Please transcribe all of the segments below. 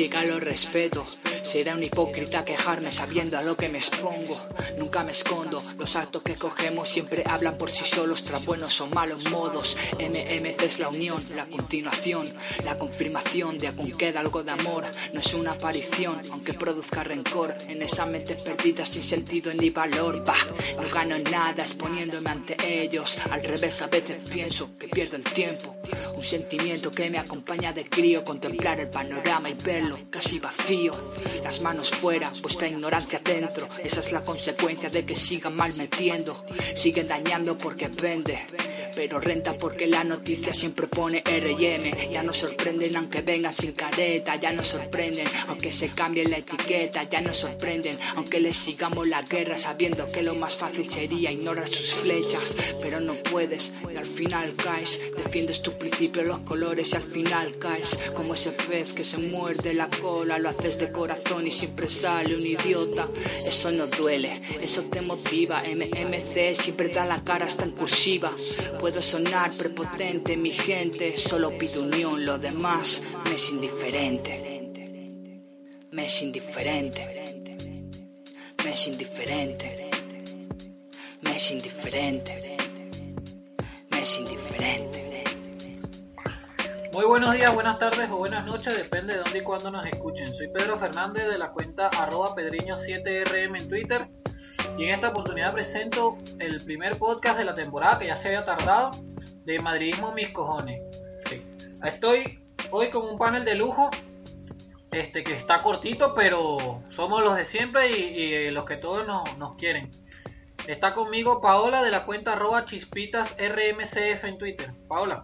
Critica lo respeto, será un hipócrita quejarme sabiendo a lo que me expongo. Nunca me escondo, los actos que cogemos siempre hablan por sí solos, tras buenos o malos modos. MMC es la unión, la continuación, la confirmación de aún queda algo de amor. No es una aparición, aunque produzca rencor en esas mentes perdidas sin sentido ni valor. Bah, no gano nada exponiéndome ante ellos. Al revés, a veces pienso que pierdo el tiempo. Un sentimiento que me acompaña de crío, contemplar el panorama y verlo casi vacío. Las manos fuera, vuestra ignorancia dentro. Esa es la consecuencia de que sigan mal metiendo. Siguen dañando porque vende. Pero renta porque la noticia siempre pone R&M Ya no sorprenden aunque vengan sin careta Ya no sorprenden aunque se cambie la etiqueta Ya no sorprenden aunque les sigamos la guerra Sabiendo que lo más fácil sería ignorar sus flechas Pero no puedes y al final caes Defiendes tu principio, los colores y al final caes Como ese pez que se muerde la cola Lo haces de corazón y siempre sale un idiota Eso no duele, eso te motiva MMC siempre da la cara hasta en cursiva Puedo sonar prepotente, mi gente, solo pido unión, lo demás me es indiferente. Me es indiferente. Me es indiferente. Me es indiferente. Me es indiferente. Muy buenos días, buenas tardes o buenas noches, depende de dónde y cuándo nos escuchen. Soy Pedro Fernández de la cuenta arroba pedriño7rm en Twitter y en esta oportunidad presento el primer podcast de la temporada que ya se había tardado de Madridismo Mis Cojones. Sí. Estoy hoy con un panel de lujo este que está cortito, pero somos los de siempre y, y los que todos nos, nos, quieren. Está conmigo Paola de la cuenta arroba chispitas rmcf en Twitter. Paola.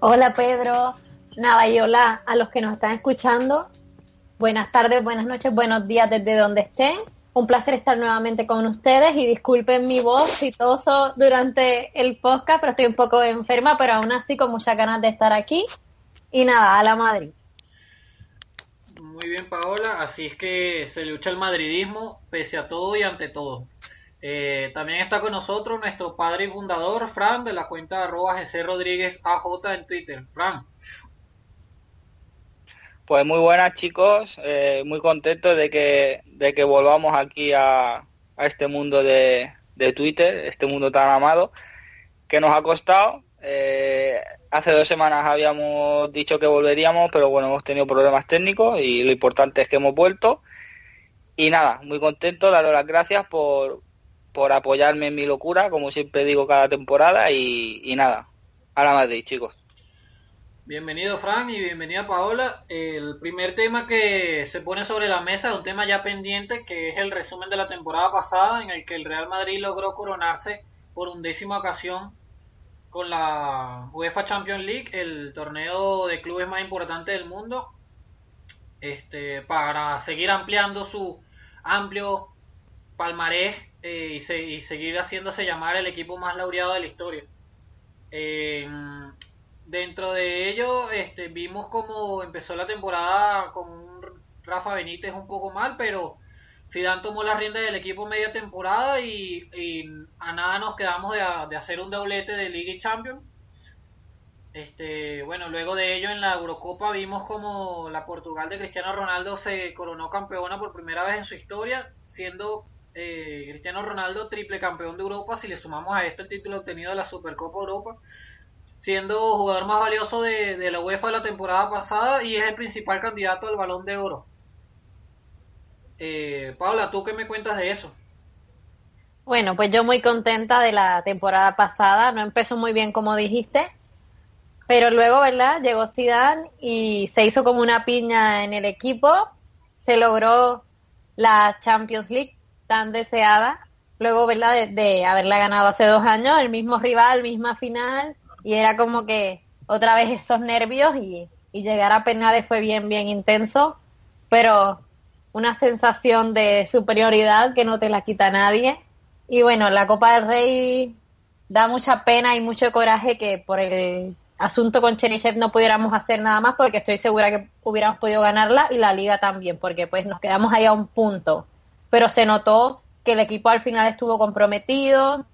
Hola Pedro. Nada, y hola a los que nos están escuchando. Buenas tardes, buenas noches, buenos días desde donde estén un placer estar nuevamente con ustedes y disculpen mi voz y todo durante el podcast, pero estoy un poco enferma, pero aún así con muchas ganas de estar aquí. Y nada, a la Madrid. Muy bien, Paola. Así es que se lucha el madridismo pese a todo y ante todo. Eh, también está con nosotros nuestro padre y fundador, Fran, de la cuenta arroba GC Rodríguez AJ en Twitter. Fran. Pues muy buenas chicos, eh, muy contento de que, de que volvamos aquí a, a este mundo de, de, Twitter, este mundo tan amado, que nos ha costado. Eh, hace dos semanas habíamos dicho que volveríamos, pero bueno, hemos tenido problemas técnicos y lo importante es que hemos vuelto. Y nada, muy contento, daros las gracias por, por apoyarme en mi locura, como siempre digo cada temporada, y, nada, a la Madrid chicos. Bienvenido Fran y bienvenida Paola. El primer tema que se pone sobre la mesa es un tema ya pendiente que es el resumen de la temporada pasada en el que el Real Madrid logró coronarse por undécima ocasión con la UEFA Champions League, el torneo de clubes más importante del mundo, este, para seguir ampliando su amplio palmarés eh, y, se, y, seguir haciéndose llamar el equipo más laureado de la historia. Eh, dentro de ello este, vimos como empezó la temporada con un Rafa Benítez un poco mal, pero Zidane tomó la rienda del equipo media temporada y, a nada nos quedamos de, de, hacer un doblete de Liga y Champions. Este, bueno, luego de ello en la Eurocopa vimos como la Portugal de Cristiano Ronaldo se coronó campeona por primera vez en su historia, siendo eh, Cristiano Ronaldo triple campeón de Europa, si le sumamos a esto el título obtenido de la Supercopa Europa siendo jugador más valioso de, de, la UEFA la temporada pasada y es el principal candidato al balón de oro. Eh, Paula, ¿tú qué me cuentas de eso? Bueno, pues yo muy contenta de la temporada pasada. No empezó muy bien como dijiste, pero luego, ¿verdad? Llegó Zidane y se hizo como una piña en el equipo. Se logró la Champions League tan deseada. Luego, ¿verdad? De, de haberla ganado hace dos años, el mismo rival, misma final. Y era como que otra vez esos nervios y, y llegar a penales fue bien, bien intenso. Pero una sensación de superioridad que no te la quita nadie y bueno, la Copa del Rey da mucha pena y mucho coraje que por el asunto con Cherichev no pudiéramos hacer nada más porque estoy segura que hubiéramos podido ganarla y la liga también porque pues nos quedamos ahí a un punto. Pero se notó que el equipo al final estuvo comprometido,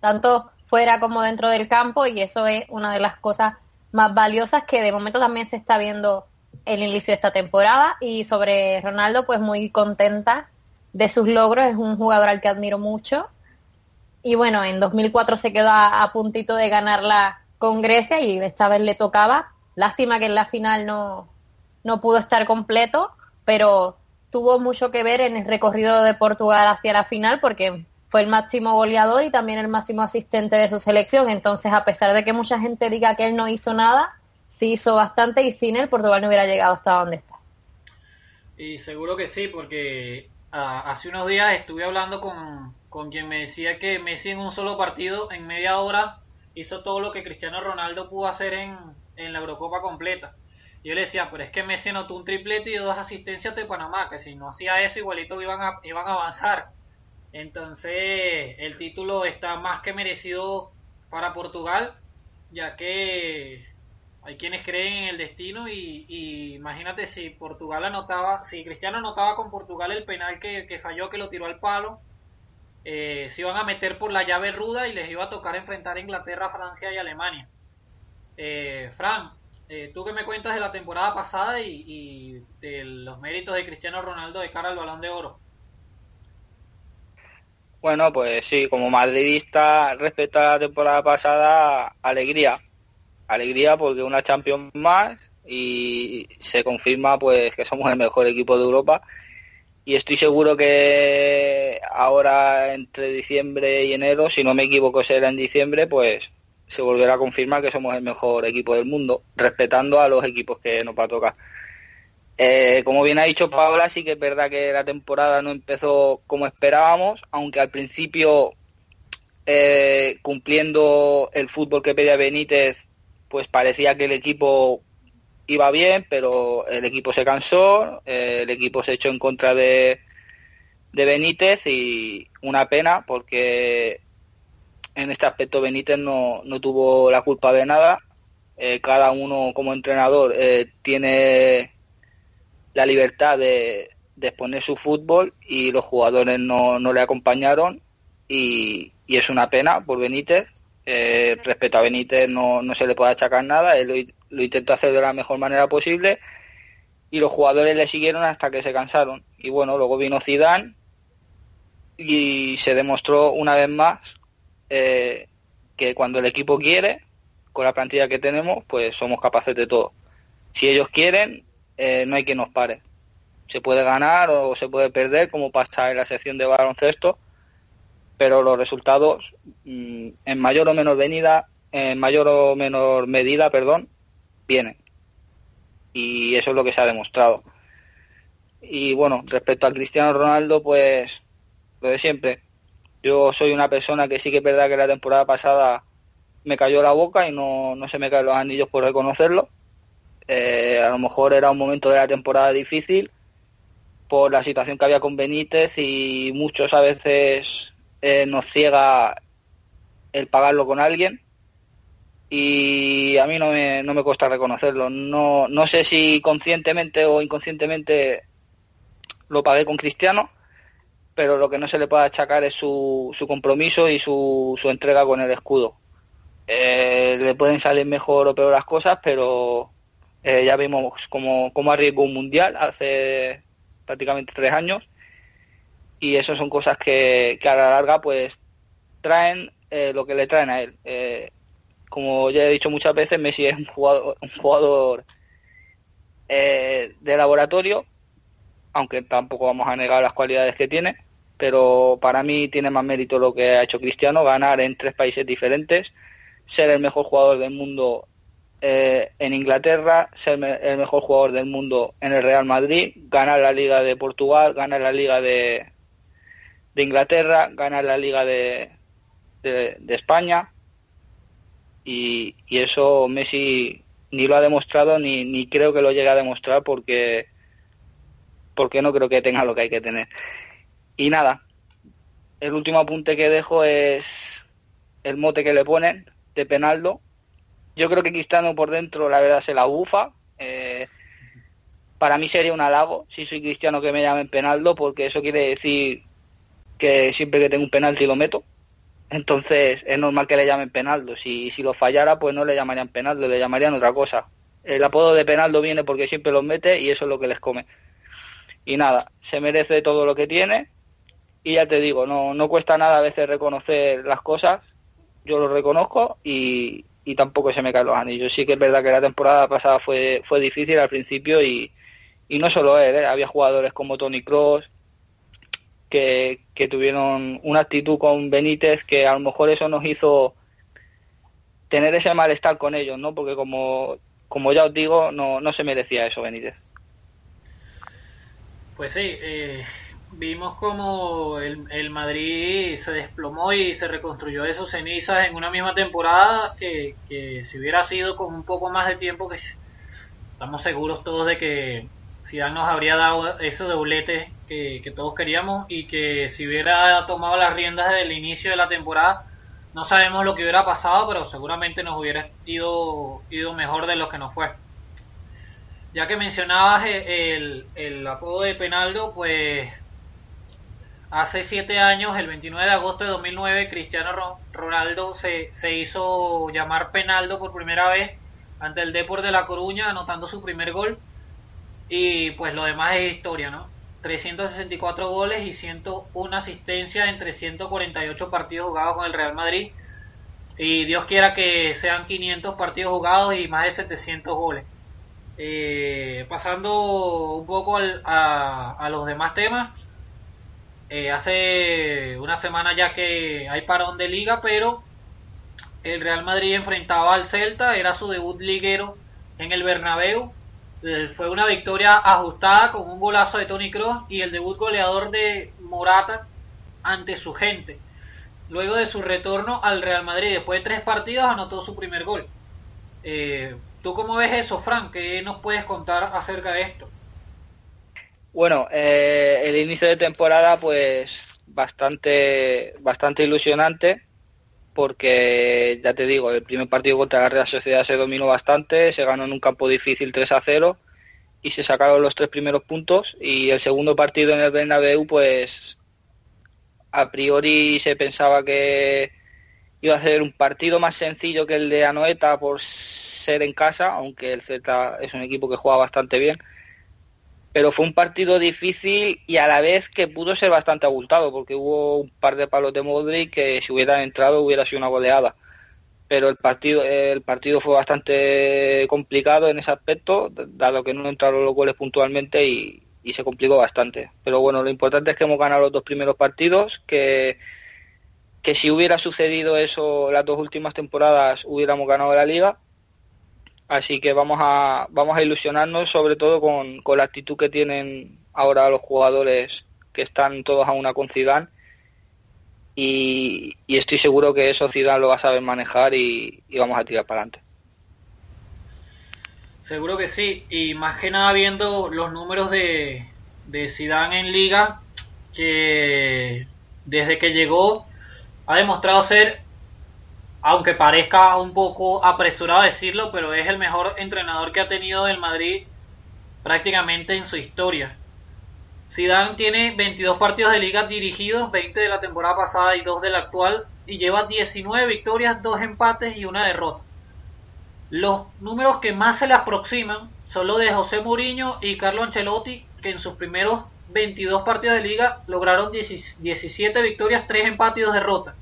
tanto fuera como dentro del campo y eso es una de las cosas más valiosas que de momento también se está viendo el inicio de esta temporada y sobre Ronaldo pues muy contenta de sus logros, es un jugador al que admiro mucho. Y bueno, en 2004 se quedó a, puntito de ganarla con Grecia y esta vez le tocaba. Lástima que en la final no, no pudo estar completo, pero tuvo mucho que ver en el recorrido de Portugal hacia la final porque fue el máximo goleador y también el máximo asistente de su selección. Entonces, a pesar de que mucha gente diga que él no hizo nada, sí hizo bastante y sin él Portugal no hubiera llegado hasta donde está. Y seguro que sí, porque hace unos días estuve hablando con, con quien me decía que Messi en un solo partido, en media hora, hizo todo lo que Cristiano Ronaldo pudo hacer en, en la Eurocopa completa. Yo le decía, pero es que Messi anotó un triplete y dos asistencias de Panamá, que si no hacía eso igualito iban a, iban a avanzar. Entonces el título está más que merecido para Portugal, ya que hay quienes creen en el destino y, imagínate si Portugal anotaba, si Cristiano anotaba con Portugal el penal que, falló, que lo tiró al palo, eh, se iban a meter por la llave ruda y les iba a tocar enfrentar a Inglaterra, Francia y Alemania. Eh, Fran, eh, tú que me cuentas de la temporada pasada y, y, de los méritos de Cristiano Ronaldo de cara al balón de oro. Bueno, pues sí, como madridista respecto a la temporada pasada, alegría, alegría porque una Champions más y se confirma pues que somos el mejor equipo de Europa y estoy seguro que ahora entre diciembre y enero, si no me equivoco será en diciembre, pues se volverá a confirmar que somos el mejor equipo del mundo, respetando a los equipos que nos va a tocar. Eh, como bien ha dicho Paola, sí que es verdad que la temporada no empezó como esperábamos, aunque al principio, eh, cumpliendo el fútbol que pedía Benítez, pues parecía que el equipo iba bien, pero el equipo se cansó, eh, el equipo se echó en contra de, de Benítez y una pena porque en este aspecto Benítez no, no tuvo la culpa de nada. Eh, cada uno como entrenador eh, tiene la libertad de, de, exponer su fútbol y los jugadores no, no le acompañaron y, y es una pena por Benítez eh, respecto a Benítez no, no, se le puede achacar nada, él lo, intentó hacer de la mejor manera posible y los jugadores le siguieron hasta que se cansaron. Y bueno, luego vino Zidane y se demostró una vez más eh, que cuando el equipo quiere, con la plantilla que tenemos, pues somos capaces de todo. Si ellos quieren, eh, no hay quien nos pare. Se puede ganar o se puede perder, como pasa en la sección de baloncesto, pero los resultados mm, en mayor o menor venida, en mayor o menor medida, perdón, vienen. Y eso es lo que se ha demostrado. Y bueno, respecto al Cristiano Ronaldo, pues lo de siempre. Yo soy una persona que sí que es verdad que la temporada pasada me cayó la boca y no, no se me caen los anillos por reconocerlo. Eh, a lo mejor era un momento de la temporada difícil por la situación que había con Benítez y muchos a veces eh, nos ciega el pagarlo con alguien y a mí no me, no me cuesta reconocerlo. No, no sé si conscientemente o inconscientemente lo pagué con Cristiano, pero lo que no se le puede achacar es su, su compromiso y su, su entrega con el escudo. Eh, le pueden salir mejor o peor las cosas, pero eh, ya vimos cómo, cómo arriesgó un mundial hace prácticamente tres años y eso son cosas que, a la larga pues traen eh, lo que le traen a él. Como ya he dicho muchas veces, Messi es un jugador, un jugador de laboratorio, aunque tampoco vamos a negar las cualidades que tiene, pero para mí tiene más mérito lo que ha hecho Cristiano, ganar en tres países diferentes, ser el mejor jugador del mundo eh, en Inglaterra, ser el mejor jugador del mundo en el Real Madrid, ganar la Liga de Portugal, ganar la Liga de, de Inglaterra, ganar la Liga de, de, España y, y, eso Messi ni lo ha demostrado ni, ni creo que lo llegue a demostrar porque porque no creo que tenga lo que hay que tener. Y nada, el último apunte que dejo es el mote que le ponen de Penaldo. Yo creo que Cristiano por dentro la verdad se la bufa. Eh, para mí sería un halago si soy cristiano que me llamen Penaldo porque eso quiere decir que siempre que tengo un penalti lo meto. Entonces es normal que le llamen Penaldo. Si, si lo fallara pues no le llamarían Penaldo, le llamarían otra cosa. El apodo de Penaldo viene porque siempre los mete y eso es lo que les come. Y nada, se merece todo lo que tiene y ya te digo, no, no cuesta nada a veces reconocer las cosas, yo lo reconozco y, tampoco se me caen los anillos. Sí que es verdad que la temporada pasada fue, fue difícil al principio y, no solo él, ¿eh? había jugadores como Tony Cross que, que tuvieron una actitud con Benítez que a lo mejor eso nos hizo tener ese malestar con ellos, ¿no? Porque como, como ya os digo, no, no se merecía eso Benítez. Pues sí, eh, vimos como el, Madrid se desplomó y se reconstruyó de sus cenizas en una misma temporada que, si hubiera sido con un poco más de tiempo, que estamos seguros todos de que Zidane nos habría dado ese doblete que, que todos queríamos y que si hubiera tomado las riendas desde el inicio de la temporada, no sabemos lo que hubiera pasado, pero seguramente nos hubiera ido, ido mejor de lo que nos fue. Ya que mencionabas el, el apodo de Penaldo, pues Hace siete años, el 29 de agosto de 2009, Cristiano Ronaldo se, se hizo llamar Penaldo por primera vez ante el Depor de La Coruña, anotando su primer gol. Y pues lo demás es historia, ¿no? 364 goles y 101 asistencias en 348 partidos jugados con el Real Madrid. Y Dios quiera que sean 500 partidos jugados y más de 700 goles. Eh, pasando un poco a, a los demás temas, eh, hace una semana ya que hay parón de liga, pero el Real Madrid enfrentaba al Celta, era su debut liguero en el Bernabéu. Eh, fue una victoria ajustada con un golazo de Tony Kroos y el debut goleador de Morata ante su gente. Luego de su retorno al Real Madrid, después de tres partidos, anotó su primer gol. Eh, ¿Tú cómo ves eso, Frank? ¿Qué nos puedes contar acerca de esto? Bueno, eh, el inicio de temporada pues bastante, bastante ilusionante porque ya te digo, el primer partido contra la Real Sociedad se dominó bastante, se ganó en un campo difícil 3 a 0 y se sacaron los tres primeros puntos y el segundo partido en el Bernabéu pues a priori se pensaba que iba a ser un partido más sencillo que el de Anoeta por ser en casa, aunque el Z es un equipo que juega bastante bien pero fue un partido difícil y a la vez que pudo ser bastante abultado, porque hubo un par de palos de Modric que si hubieran entrado hubiera sido una goleada. Pero el partido, el partido fue bastante complicado en ese aspecto, dado que no entraron los goles puntualmente y, se complicó bastante. Pero bueno, lo importante es que hemos ganado los dos primeros partidos, que, que si hubiera sucedido eso las dos últimas temporadas hubiéramos ganado la liga Así que vamos a, vamos a ilusionarnos sobre todo con, la actitud que tienen ahora los jugadores que están todos a una con Zidane y, estoy seguro que eso Zidane lo va a saber manejar y, vamos a tirar para adelante. Seguro que sí, y más que nada viendo los números de, de Zidane en liga, que desde que llegó ha demostrado ser aunque parezca un poco apresurado decirlo, pero es el mejor entrenador que ha tenido el Madrid prácticamente en su historia. Zidane tiene 22 partidos de liga dirigidos, 20 de la temporada pasada y 2 de la actual, y lleva 19 victorias, 2 empates y una derrota. Los números que más se le aproximan son los de José Mourinho y Carlo Ancelotti, que en sus primeros 22 partidos de liga lograron 17 victorias, 3 empates y 2 derrotas.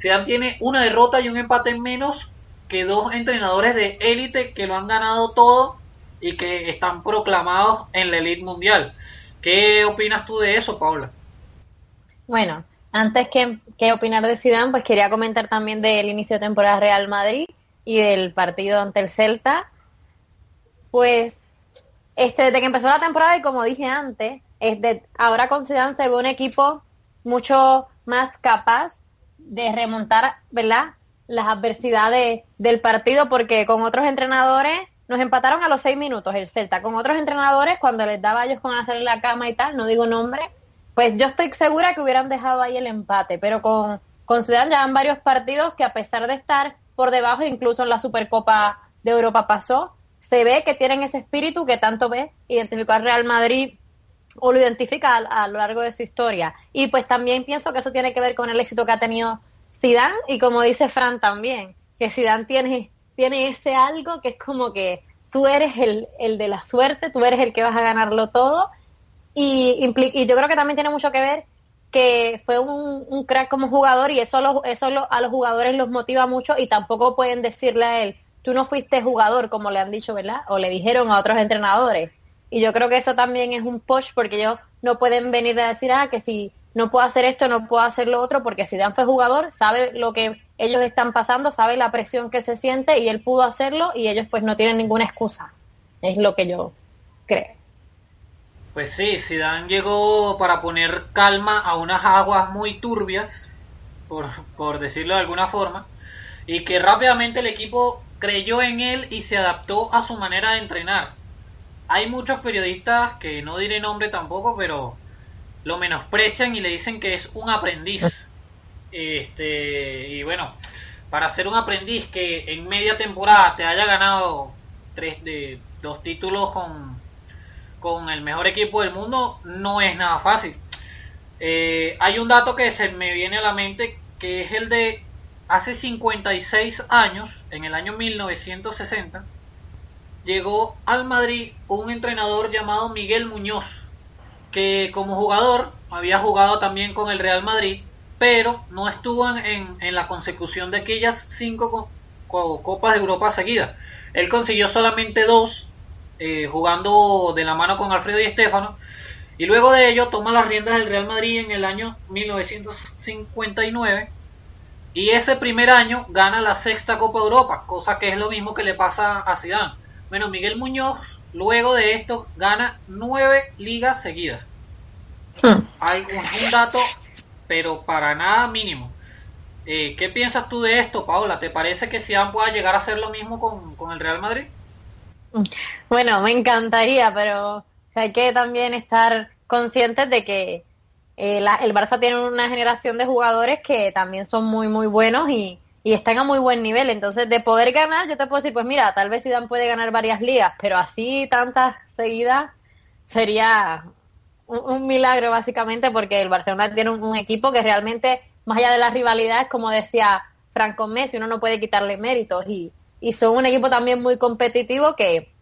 Zidane tiene una derrota y un empate menos que dos entrenadores de élite que lo han ganado todo y que están proclamados en la elite mundial. ¿Qué opinas tú de eso, Paula? Bueno, antes que, que opinar de Zidane, pues quería comentar también del inicio de temporada Real Madrid y del partido ante el Celta. Pues este, desde que empezó la temporada y como dije antes, es de, ahora con Zidane se ve un equipo mucho más capaz de remontar, ¿verdad? Las adversidades del partido porque con otros entrenadores nos empataron a los seis minutos el Celta. Con otros entrenadores, cuando les daba a ellos con hacer la cama y tal, no digo nombre, pues yo estoy segura que hubieran dejado ahí el empate. Pero con, con Zidane ya han varios partidos que a pesar de estar por debajo, incluso en la Supercopa de Europa pasó, se ve que tienen ese espíritu que tanto ve identificó al Real Madrid o lo identifica a, lo largo de su historia. Y pues también pienso que eso tiene que ver con el éxito que ha tenido Zidane y como dice Fran también, que Zidane tiene, tiene ese algo que es como que tú eres el, el de la suerte, tú eres el que vas a ganarlo todo y, y yo creo que también tiene mucho que ver que fue un, un crack como jugador y eso, eso a los jugadores los motiva mucho y tampoco pueden decirle a él, tú no fuiste jugador, como le han dicho, ¿verdad? O le dijeron a otros entrenadores. Y yo creo que eso también es un push porque ellos no pueden venir a decir, ah, que si no puedo hacer esto, no puedo hacer lo otro, porque si Dan fue jugador, sabe lo que ellos están pasando, sabe la presión que se siente y él pudo hacerlo y ellos pues no tienen ninguna excusa. Es lo que yo creo. Pues sí, Zidane llegó para poner calma a unas aguas muy turbias, por, por decirlo de alguna forma, y que rápidamente el equipo creyó en él y se adaptó a su manera de entrenar. Hay muchos periodistas que no diré nombre tampoco, pero lo menosprecian y le dicen que es un aprendiz. Este, y bueno, para ser un aprendiz que en media temporada te haya ganado tres de dos títulos con, con el mejor equipo del mundo, no es nada fácil. Eh, hay un dato que se me viene a la mente que es el de hace 56 años, en el año 1960, llegó al Madrid un entrenador llamado Miguel Muñoz, que como jugador había jugado también con el Real Madrid, pero no estuvo en, en la consecución de aquellas cinco Copas de Europa seguidas. Él consiguió solamente dos, eh, jugando de la mano con Alfredo y Estefano, y luego de ello toma las riendas del Real Madrid en el año 1959 y ese primer año gana la sexta Copa Europa, cosa que es lo mismo que le pasa a Zidane. Bueno, Miguel Muñoz, luego de esto, gana nueve ligas seguidas. Hmm. Hay un, dato, pero para nada mínimo. Eh, ¿Qué piensas tú de esto, Paola? ¿Te parece que Zidane pueda llegar a hacer lo mismo con, con el Real Madrid? Bueno, me encantaría, pero hay que también estar conscientes de que eh, el Barça tiene una generación de jugadores que también son muy, muy buenos y, están a muy buen nivel. Entonces, de poder ganar, yo te puedo decir, pues mira, tal vez Zidane puede ganar varias ligas, pero así tantas seguidas sería un, milagro básicamente porque el Barcelona tiene un, equipo que realmente, más allá de las rivalidades, como decía Franco Messi, uno no puede quitarle méritos y, y son un equipo también muy competitivo que,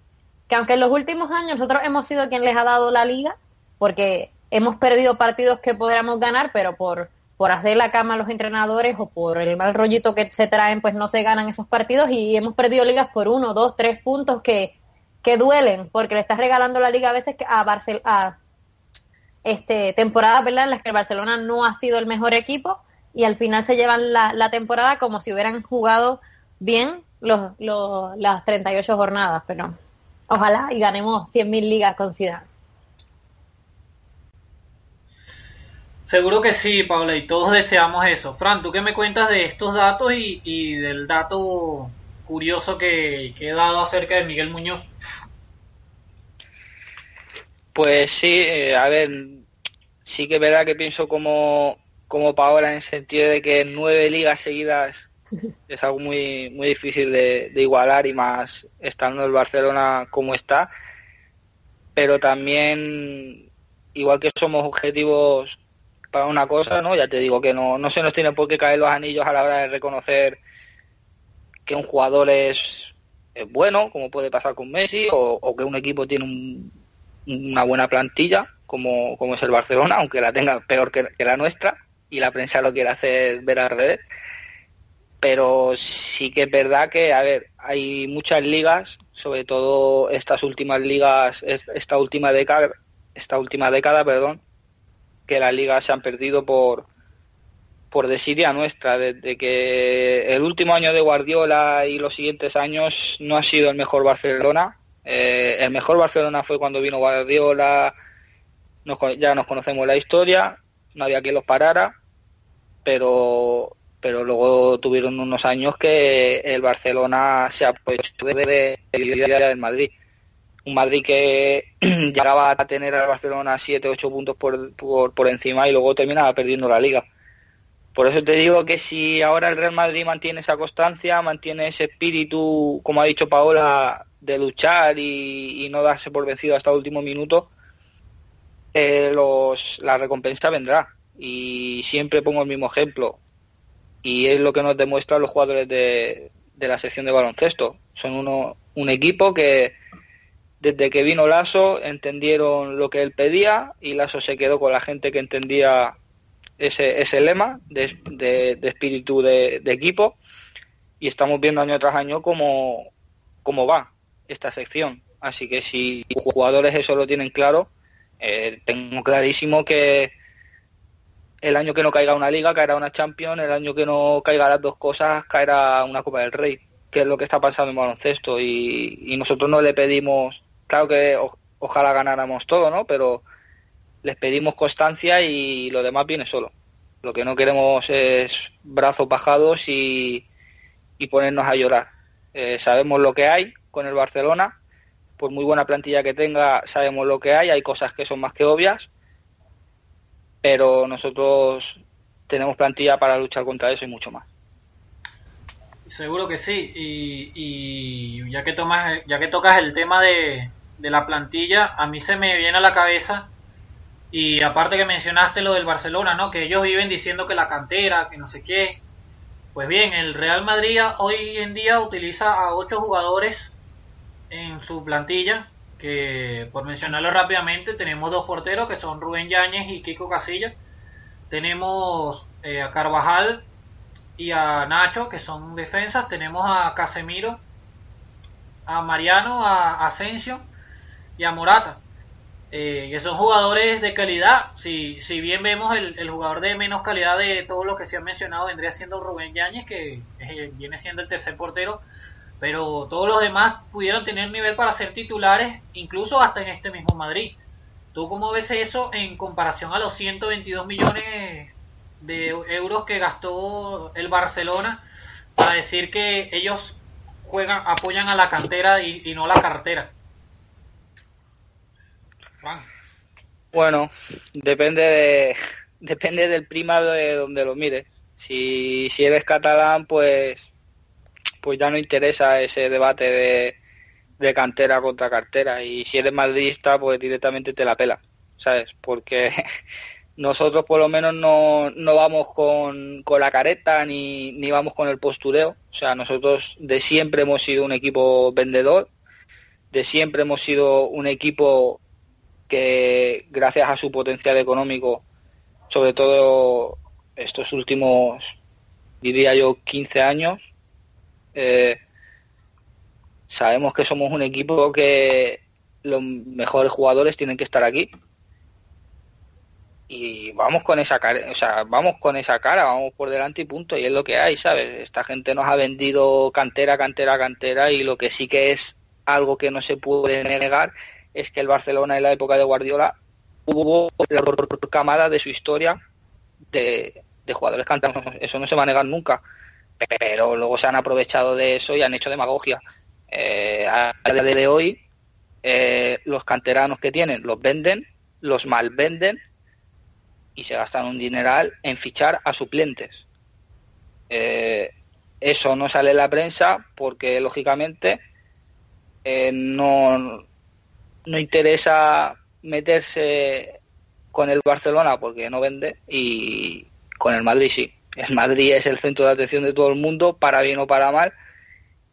que aunque en los últimos años nosotros hemos sido quien les ha dado la liga, porque hemos perdido partidos que podríamos ganar, pero por, por hacer la cama a los entrenadores o por el mal rollito que se traen, pues no se ganan esos partidos y hemos perdido ligas por uno, dos, tres puntos que, que duelen, porque le estás regalando la liga a veces a Barcelona, este, temporadas en las que el Barcelona no ha sido el mejor equipo y al final se llevan la, la temporada como si hubieran jugado bien los, los, las 38 jornadas, pero ojalá y ganemos 100.000 ligas con Ciudad. Seguro que sí, Paula, y todos deseamos eso. Fran, ¿tú qué me cuentas de estos datos y, del dato curioso que, he dado acerca de Miguel Muñoz? Pues sí, eh, a ver, sí que es verdad que pienso como, como Paola en el sentido de que nueve ligas seguidas es algo muy, muy difícil de, de igualar y más estando el Barcelona como está. Pero también, igual que somos objetivos para una cosa, ¿no? Ya te digo que no, no se nos tiene por qué caer los anillos a la hora de reconocer que un jugador es, bueno, como puede pasar con Messi, o, que un equipo tiene una buena plantilla, como, como es el Barcelona, aunque la tenga peor que, la nuestra, y la prensa lo quiere hacer ver al revés. Pero sí que es verdad que, a ver, hay muchas ligas, sobre todo estas últimas ligas, esta última década, esta última década, perdón, que las ligas se han perdido por por desidia nuestra, desde que el último año de Guardiola y los siguientes años no ha sido el mejor Barcelona. Eh, el mejor Barcelona fue cuando vino Guardiola, ya nos conocemos la historia, no había quien los parara, pero pero luego tuvieron unos años que el Barcelona se puesto de, del Madrid. Un Madrid que llegaba a tener al Barcelona 7, 8 puntos por, por, por encima y luego terminaba perdiendo la liga. Por eso te digo que si ahora el Real Madrid mantiene esa constancia, mantiene ese espíritu, como ha dicho Paola, de luchar y, no darse por vencido hasta el último minuto, eh, los, la recompensa vendrá. Y siempre pongo el mismo ejemplo y es lo que nos demuestran los jugadores de, la sección de baloncesto. Son uno, un equipo que desde que vino Lazo entendieron lo que él pedía y Lazo se quedó con la gente que entendía ese, ese lema de, espíritu de, equipo y estamos viendo año tras año cómo, cómo va esta sección. Así que si los jugadores eso lo tienen claro, eh, tengo clarísimo que, el año que no caiga una liga caerá una Champions, el año que no caiga las dos cosas caerá una Copa del Rey, que es lo que está pasando en baloncesto y, nosotros no le pedimos, claro que ojalá ganáramos todo, ¿no? Pero les pedimos constancia y lo demás viene solo. Lo que no queremos es brazos bajados y, ponernos a llorar. Eh, sabemos lo que hay con el Barcelona, por muy buena plantilla que tenga, sabemos lo que hay, hay cosas que son más que obvias, pero nosotros tenemos plantilla para luchar contra eso y mucho más. Seguro que sí, y, ya que tomas, ya que tocas el tema de, de la plantilla, a mí se me viene a la cabeza y aparte que mencionaste lo del Barcelona, ¿no? Que ellos viven diciendo que la cantera, que no sé qué. Pues bien, el Real Madrid hoy en día utiliza a ocho jugadores en su plantilla que por mencionarlo rápidamente, tenemos dos porteros que son Rubén Yáñez y Kiko Casillas. Tenemos eh, a Carvajal y a Nacho, que son defensas. Tenemos a Casemiro, a Mariano, a Asensio y a Morata. Eh, que son jugadores de calidad. Si, si bien vemos el, jugador de menos calidad de todos los que se han mencionado, vendría siendo Rubén Yáñez, que eh, viene siendo el tercer portero pero todos los demás pudieron tener nivel para ser titulares, incluso hasta en este mismo Madrid. ¿Tú cómo ves eso en comparación a los 122 millones de euros que gastó el Barcelona para decir que ellos juegan, apoyan a la cantera y, no a la cartera? Bueno, depende de, depende del prima de donde lo mires. Si, si eres catalán, pues pues ya no interesa ese debate de, cantera contra cartera. Y si eres madridista, pues directamente te la pela, ¿sabes? Porque nosotros por lo menos no, no vamos con, con, la careta ni, ni vamos con el postureo. O sea, nosotros de siempre hemos sido un equipo vendedor, de siempre hemos sido un equipo que gracias a su potencial económico, sobre todo estos últimos, diría yo, 15 años, eh, sabemos que somos un equipo que los mejores jugadores tienen que estar aquí. Y vamos con esa cara, o sea, vamos con esa cara, vamos por delante y punto, y es lo que hay, ¿sabes? Esta gente nos ha vendido cantera, cantera, cantera, y lo que sí que es algo que no se puede negar es que el Barcelona en la época de Guardiola hubo la camada de su historia de, de jugadores cantando, eso no se va a negar nunca pero luego se han aprovechado de eso y han hecho demagogia. Eh, a día de hoy, eh, los canteranos que tienen los venden, los malvenden y se gastan un dineral en fichar a suplentes. Eh, eso no sale en la prensa porque, lógicamente, no, no interesa meterse con el Barcelona porque no vende y con el Madrid sí. El Madrid es el centro de atención de todo el mundo, para bien o para mal,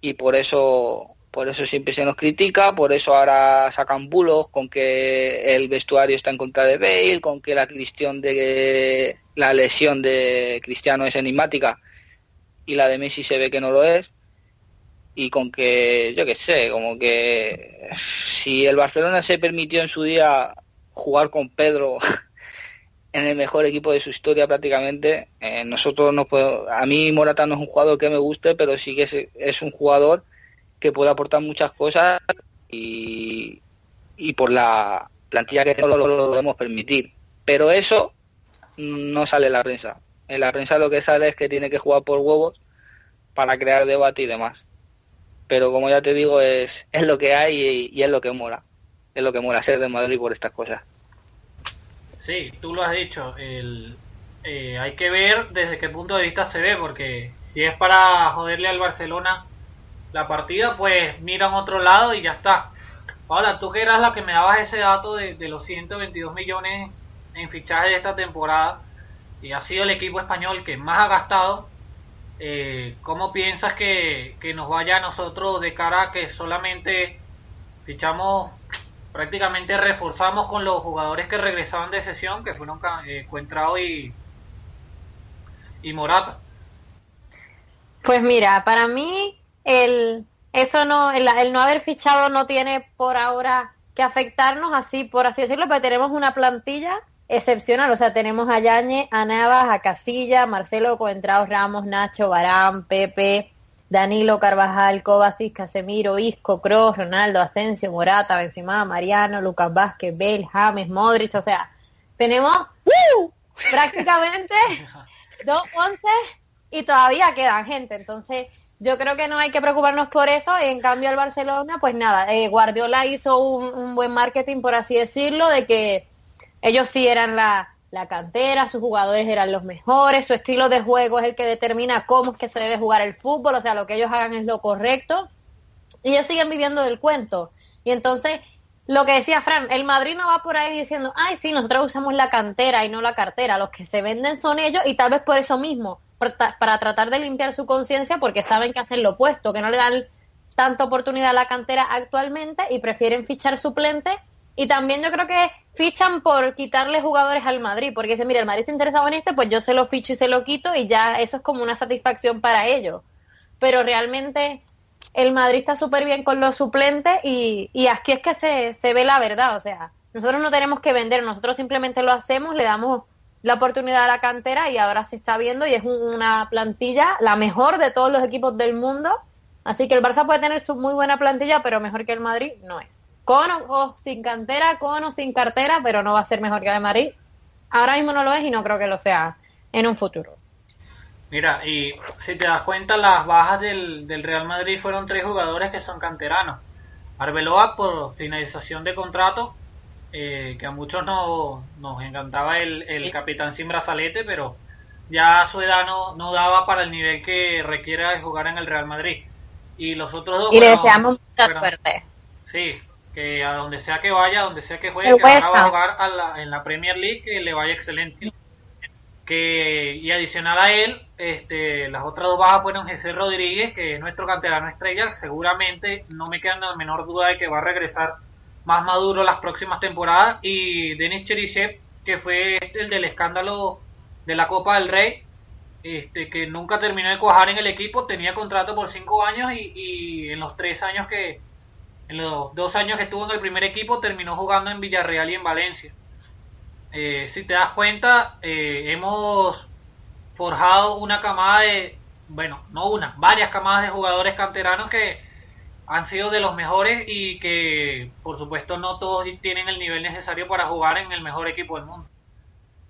y por eso por eso siempre se nos critica, por eso ahora sacan bulos con que el vestuario está en contra de Bale, con que la de la lesión de Cristiano es enigmática y la de Messi se ve que no lo es y con que yo qué sé, como que si el Barcelona se permitió en su día jugar con Pedro en el mejor equipo de su historia prácticamente. Eh, nosotros no puedo, a mí Morata no es un jugador que me guste, pero sí que es, un jugador que puede aportar muchas cosas y, y por la plantilla que no lo, podemos permitir. Pero eso no sale en la prensa. En la prensa lo que sale es que tiene que jugar por huevos para crear debate y demás. Pero como ya te digo, es, es lo que hay y, es lo que mola. Es lo que mola ser de Madrid por estas cosas. Sí, tú lo has dicho. El, eh, hay que ver desde qué punto de vista se ve, porque si es para joderle al Barcelona la partida, pues mira a otro lado y ya está. Ahora, tú que eras la que me dabas ese dato de, los 122 millones en fichajes de esta temporada y ha sido el equipo español que más ha gastado, eh, ¿cómo piensas que, nos vaya a nosotros de cara a que solamente fichamos prácticamente reforzamos con los jugadores que regresaban de sesión, que fueron eh, Cuentrao y, y Morata. Pues mira, para mí el eso no el, no haber fichado no tiene por ahora que afectarnos así, por así decirlo, pero tenemos una plantilla excepcional, o sea, tenemos a Yañez, a Navas, a Casilla, Marcelo Coentrao, Ramos, Nacho, Barán, Pepe, Danilo, Carvajal, Kovacic, Casemiro, Isco, Kroos, Ronaldo, Asensio, Morata, Benzema, Mariano, Lucas Vázquez, Bell, James, Modric, o sea, tenemos prácticamente dos once y todavía quedan gente, entonces yo creo que no hay que preocuparnos por eso, en cambio el Barcelona, pues nada, eh, Guardiola hizo un buen marketing, por así decirlo, de que ellos sí eran la, la cantera, sus jugadores eran los mejores, su estilo de juego es el que determina cómo es que se debe jugar el fútbol, o sea, lo que ellos hagan es lo correcto. Y ellos siguen viviendo del cuento. Y entonces, lo que decía Fran, el Madrid no va por ahí diciendo, ay, sí, nosotros usamos la cantera y no la cartera, los que se venden son ellos y tal vez por eso mismo, para tratar de limpiar su conciencia porque saben que hacen lo opuesto, que no le dan tanta oportunidad a la cantera actualmente y prefieren fichar suplentes y también yo creo que fichan por quitarle jugadores al Madrid, porque dice, mira, el Madrid está interesado en este, pues yo se lo ficho y se lo quito y ya eso es como una satisfacción para ellos. Pero realmente el Madrid está súper bien con los suplentes y, y aquí es que se, se ve la verdad, o sea, nosotros no tenemos que vender, nosotros simplemente lo hacemos, le damos la oportunidad a la cantera y ahora se está viendo y es una plantilla la mejor de todos los equipos del mundo. Así que el Barça puede tener su muy buena plantilla, pero mejor que el Madrid no es con o sin cantera, con o sin cartera, pero no va a ser mejor que de Madrid. Ahora mismo no lo es y no creo que lo sea en un futuro. Mira, y si te das cuenta, las bajas del, del Real Madrid fueron tres jugadores que son canteranos. Arbeloa por finalización de contrato, eh, que a muchos no, nos encantaba el, el capitán sin brazalete, pero ya su edad no, no daba para el nivel que requiere jugar en el Real Madrid. Y los otros dos... Y le deseamos mucha suerte. Sí, que a donde sea que vaya, donde sea que juegue, que ahora va a jugar en la Premier League, que le vaya excelente. Que, y adicional a él, este, las otras dos bajas fueron José Rodríguez, que es nuestro canterano estrella, seguramente no me queda la menor duda de que va a regresar más maduro las próximas temporadas, y Denis Cherisev, que fue este, el del escándalo de la Copa del Rey, este, que nunca terminó de cuajar en el equipo, tenía contrato por cinco años y, y en los tres años que, en los dos años que estuvo en el primer equipo terminó jugando en Villarreal y en Valencia. Eh, si te das cuenta, eh, hemos forjado una camada de, bueno, no una, varias camadas de jugadores canteranos que han sido de los mejores y que por supuesto no todos tienen el nivel necesario para jugar en el mejor equipo del mundo.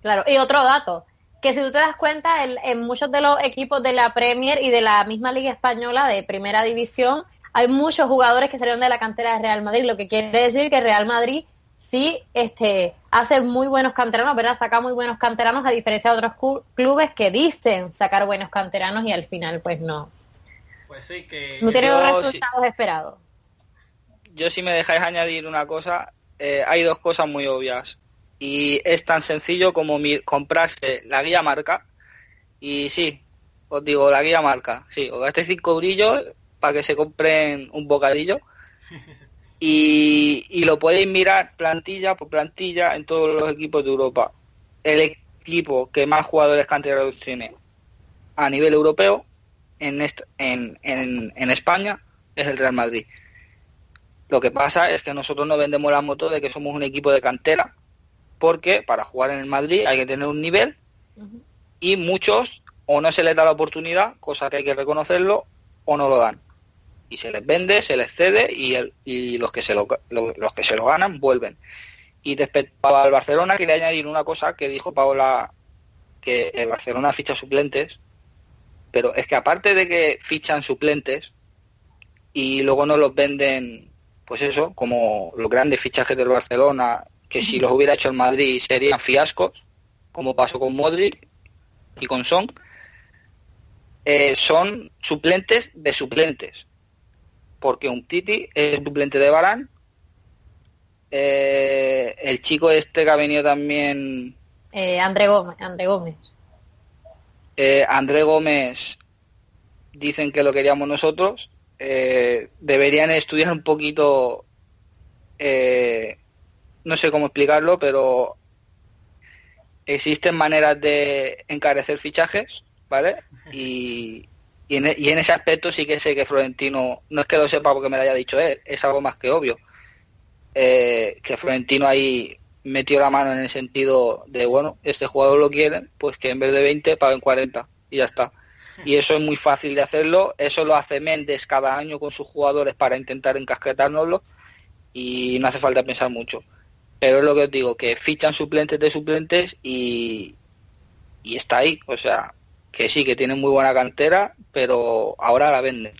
Claro, y otro dato, que si tú te das cuenta, en muchos de los equipos de la Premier y de la misma Liga Española de Primera División, hay muchos jugadores que salieron de la cantera de Real Madrid, lo que quiere decir que Real Madrid sí este, hace muy buenos canteranos, ¿verdad? Saca muy buenos canteranos a diferencia de otros clubes que dicen sacar buenos canteranos y al final pues no. Pues sí, que... No tiene los resultados esperados. Yo si me dejáis añadir una cosa, eh, hay dos cosas muy obvias. Y es tan sencillo como comprarse la guía marca. Y sí, os digo, la guía marca. Sí, os gastéis cinco brillos para que se compren un bocadillo. Y, lo podéis mirar plantilla por plantilla en todos los equipos de Europa. El equipo que más jugadores canteranos tiene a nivel europeo en, en, en, España es el Real Madrid. Lo que pasa es que nosotros no vendemos la moto de que somos un equipo de cantera porque para jugar en el Madrid hay que tener un nivel y muchos o no se les da la oportunidad, cosa que hay que reconocerlo, o no lo dan. Y se les vende, se les cede y, el, y los, que se lo, los que se lo ganan vuelven. Y respecto al Barcelona, quería añadir una cosa que dijo Paola, que el Barcelona ficha suplentes, pero es que aparte de que fichan suplentes y luego no los venden, pues eso, como los grandes fichajes del Barcelona, que si los hubiera hecho el Madrid serían fiascos, como pasó con Modric y con Son, eh, son suplentes de suplentes. Porque un Titi es suplente de Barán. Eh, el chico este que ha venido también. Eh, André Gómez. André Gómez. André Gómez dicen que lo queríamos nosotros. deberían estudiar un poquito. no sé cómo explicarlo, pero existen maneras de encarecer fichajes ¿vale? Y, y, en, y, en, ese aspecto sí que sé que Florentino, no es que lo sepa porque me lo haya dicho él, es algo más que obvio. Eh, que Florentino ahí metió la mano en el sentido de, bueno, este jugador lo quieren, pues que en vez de 20 paguen 40 y ya está. Y eso es muy fácil de hacerlo, eso lo hace Méndez cada año con sus jugadores para intentar encasquetárnoslo y no hace falta pensar mucho. Pero es lo que os digo, que fichan suplentes de suplentes y, y está ahí, o sea, que sí, que tienen muy buena cantera, pero ahora la venden.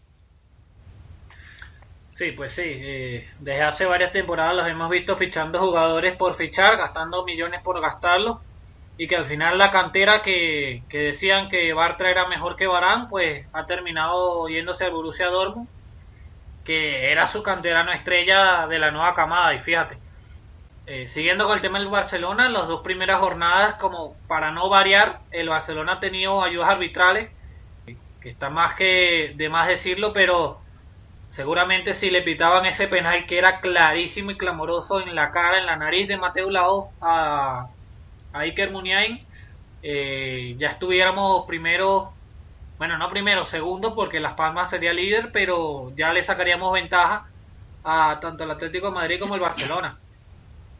Sí, pues sí, eh, desde hace varias temporadas los hemos visto fichando jugadores por fichar, gastando millones por gastarlos, y que al final la cantera que, que decían que Bartra era mejor que Barán, pues ha terminado yéndose al Borussia Dortmund, que era su canterano estrella de la nueva camada, y fíjate, eh, siguiendo con el tema del Barcelona, las dos primeras jornadas, como para no variar, el Barcelona ha tenido ayudas arbitrales, que está más que de más decirlo, pero seguramente si le pitaban ese penal que era clarísimo y clamoroso en la cara, en la nariz de Mateo Lao a, a Iker Muniain, eh, ya estuviéramos primero, bueno, no primero, segundo, porque Las Palmas sería líder, pero ya le sacaríamos ventaja a tanto el Atlético de Madrid como el Barcelona.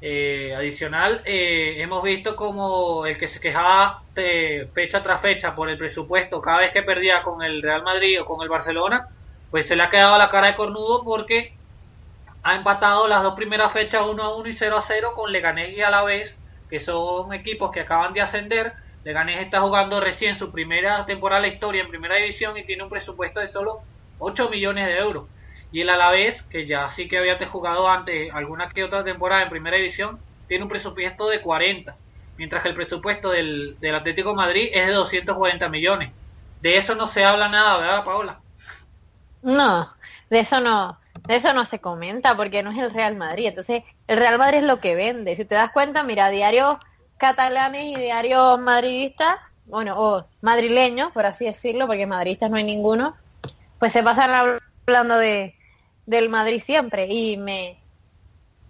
Eh, adicional, eh, hemos visto como el que se quejaba de fecha tras fecha por el presupuesto cada vez que perdía con el Real Madrid o con el Barcelona, pues se le ha quedado la cara de cornudo porque ha empatado las dos primeras fechas 1 a 1 y 0 a 0 con Leganés y Alavés, que son equipos que acaban de ascender. Leganés está jugando recién su primera temporada de la historia en primera división y tiene un presupuesto de solo 8 millones de euros. Y el Alavés, que ya sí que había jugado antes alguna que otra temporada en primera división, tiene un presupuesto de 40, mientras que el presupuesto del, del Atlético Madrid es de 240 millones. De eso no se habla nada, ¿verdad, Paola? No, de eso no, de eso no se comenta porque no es el Real Madrid. Entonces, el Real Madrid es lo que vende. Si te das cuenta, mira, diarios catalanes y diarios madridistas, bueno, o madrileños, por así decirlo, porque madridistas no hay ninguno, pues se pasan hablando de, del Madrid siempre y me,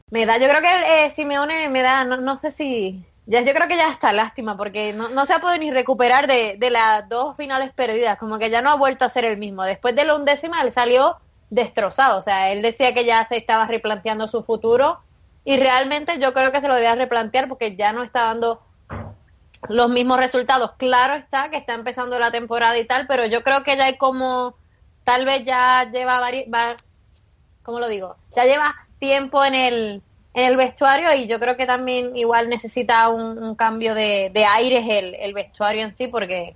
me da, yo creo que eh, Simeone me da, no, no sé si, ya yo creo que ya está lástima porque no, no se ha podido ni recuperar de, de las dos finales perdidas, como que ya no ha vuelto a ser el mismo. Después de la undécima él salió destrozado, o sea, él decía que ya se estaba replanteando su futuro y realmente yo creo que se lo debía replantear porque ya no está dando los mismos resultados. Claro está que está empezando la temporada y tal, pero yo creo que ya hay como, tal vez ya lleva varios, ¿cómo lo digo? Ya lleva tiempo en el, en el vestuario y yo creo que también igual necesita un, cambio de, de aires el, el, vestuario en sí porque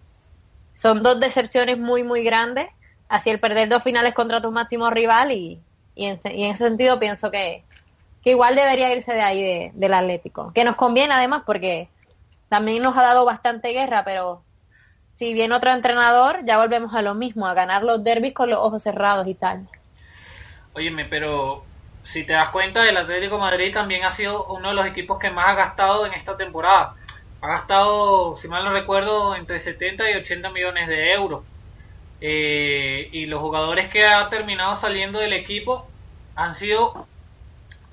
son dos decepciones muy, muy grandes. Así el perder dos finales contra tu máximo rival y, y en ese sentido pienso que, que igual debería irse de ahí de, del Atlético. Que nos conviene además porque también nos ha dado bastante guerra, pero si viene otro entrenador ya volvemos a lo mismo, a ganar los derbis con los ojos cerrados y tal. Óyeme, pero si te das cuenta, el Atlético Madrid también ha sido uno de los equipos que más ha gastado en esta temporada. Ha gastado, si mal no recuerdo, entre 70 y 80 millones de euros. Eh, y los jugadores que ha terminado saliendo del equipo han sido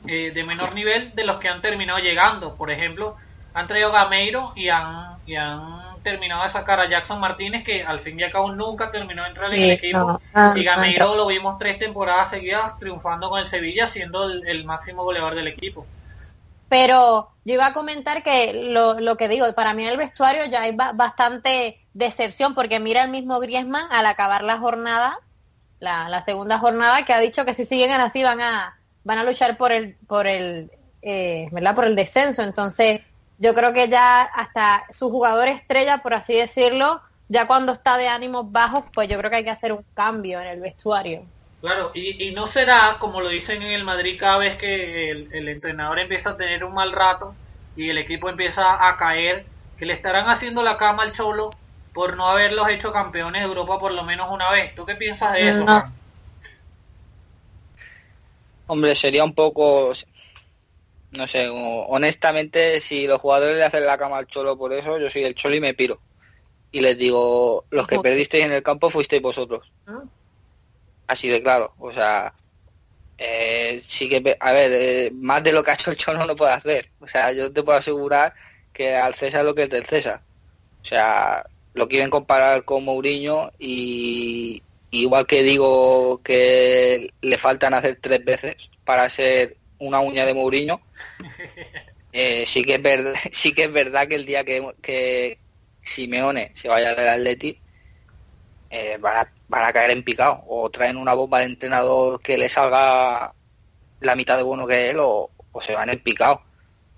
eh, de menor nivel de los que han terminado llegando. Por ejemplo, han traído Gameiro y han, y han terminado de sacar a Jackson Martínez, que al fin y al cabo nunca terminó de entrar en el equipo. y Gameiro lo vimos tres temporadas seguidas triunfando con el Sevilla, siendo el, máximo goleador del equipo. Pero yo iba a comentar que lo, lo que digo, para mí en el vestuario ya hay bastante decepción, porque mira el mismo Griezmann al acabar la jornada, la, la segunda jornada, que ha dicho que si siguen así van a, van a luchar por el, por el, eh, ¿verdad? Por el descenso. Entonces, yo creo que ya hasta su jugador estrella, por así decirlo, ya cuando está de ánimos bajos, pues yo creo que hay que hacer un cambio en el vestuario. Claro, y, no será, como lo dicen en el Madrid, cada vez que el, entrenador empieza a tener un mal rato y el equipo empieza a caer, que le estarán haciendo la cama al Cholo por no haberlos hecho campeones de Europa por lo menos una vez. ¿Tú qué piensas de eso? Hombre, sería un poco, no sé, honestamente, si los jugadores le hacen la cama al Cholo por eso, yo soy el Cholo y me piro. Y les digo, los que perdisteis en el campo fuisteis vosotros. Ah. Así de claro, o sea, eh, sí que, a ver, eh, más de lo que ha hecho el Cholo no puede hacer. O sea, yo te puedo asegurar que al César lo que es del César. O sea, lo quieren comparar con Mourinho y igual que digo que le faltan hacer tres veces para ser una uña de Mourinho, eh, sí que es verdad, sí que es verdad que el día que, que Simeone se vaya del Atleti eh, van, a, van a caer en picado o traen una bomba de entrenador que le salga la mitad de bueno que él o, se van en picado.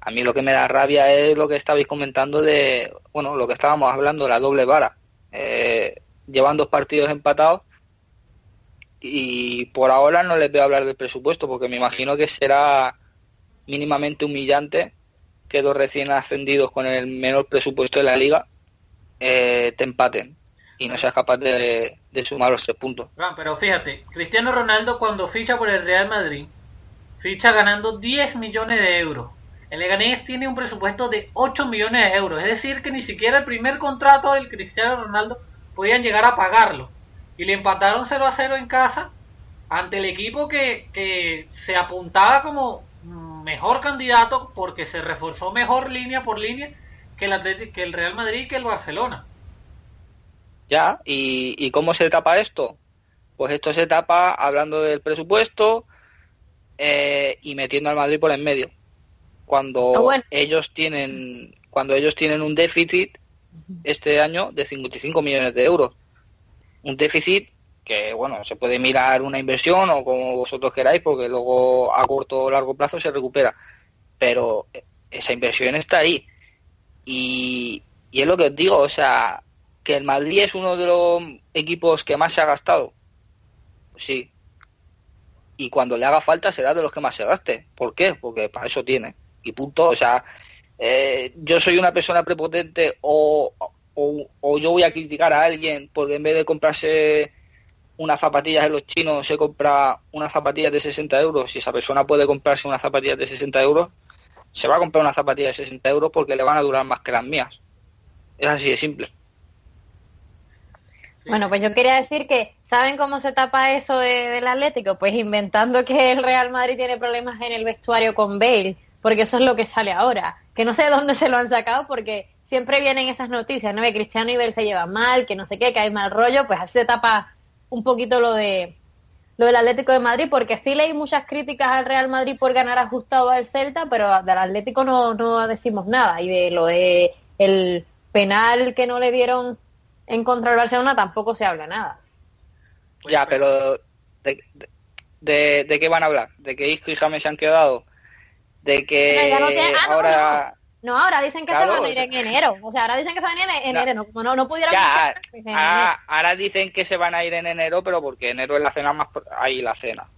A mí lo que me da rabia es lo que estabais comentando de, bueno, lo que estábamos hablando, la doble vara. Eh, llevan dos partidos empatados y por ahora no les voy a hablar del presupuesto porque me imagino que será mínimamente humillante que dos recién ascendidos con el menor presupuesto de la liga eh, te empaten y no seas capaz de, sumar los tres puntos. pero fíjate, Cristiano Ronaldo cuando ficha por el Real Madrid, ficha ganando 10 millones de euros. El Leganés tiene un presupuesto de 8 millones de euros, es decir, que ni siquiera el primer contrato del Cristiano Ronaldo podían llegar a pagarlo y le empataron 0 a 0 en casa ante el equipo que, que se apuntaba como mejor candidato porque se reforzó mejor línea por línea que el, que el Real Madrid y que el Barcelona. Ya, ¿y, ¿y cómo se tapa esto? Pues esto se tapa hablando del presupuesto eh, y metiendo al Madrid por en medio. Cuando ah, ellos tienen cuando ellos tienen un déficit este año de 55 millones de euros un déficit que, bueno, se puede mirar una inversión o como vosotros queráis, porque luego a corto o largo plazo se recupera. Pero esa inversión está ahí. Y, es lo que os digo, o sea, que el Madrid es uno de los equipos que más se ha gastado. sí. Y cuando le haga falta será de los que más se gaste. ¿Por qué? Porque para eso tiene. Y punto. O sea, eh, yo soy una persona prepotente o, o, yo voy a criticar a alguien porque en vez de comprarse unas zapatillas de los chinos se compra unas zapatillas de 60 euros, si esa persona puede comprarse unas zapatillas de 60 euros, se va a comprar unas zapatillas de 60 euros porque le van a durar más que las mías. Es así de simple. Bueno, pues yo quería decir que, ¿saben cómo se tapa eso del Atlético? Pues inventando que el Real Madrid tiene problemas en el vestuario con Bale, porque eso es lo que sale ahora. Que no sé de dónde se lo han sacado porque siempre vienen esas noticias, ¿no? Que Cristiano y Bel se llevan mal, que no sé qué, que hay mal rollo, pues así se tapa un poquito lo de lo del Atlético de Madrid, porque sí leí muchas críticas al Real Madrid por ganar ajustado al Celta, pero del Atlético no, no decimos nada. Y de lo de el penal que no le dieron en contra del Barcelona tampoco se habla nada. Ya, pero ¿de, de, qué van a hablar? ¿De que Isco y James se han quedado? ¿De que ah, ahora... No, ahora dicen que se van a ir en enero. O sea, ahora dicen que se van a ir en enero. No, no, pudieron ahora, dicen que se van a ir en enero, pero porque enero es la cena más... Ahí la cena.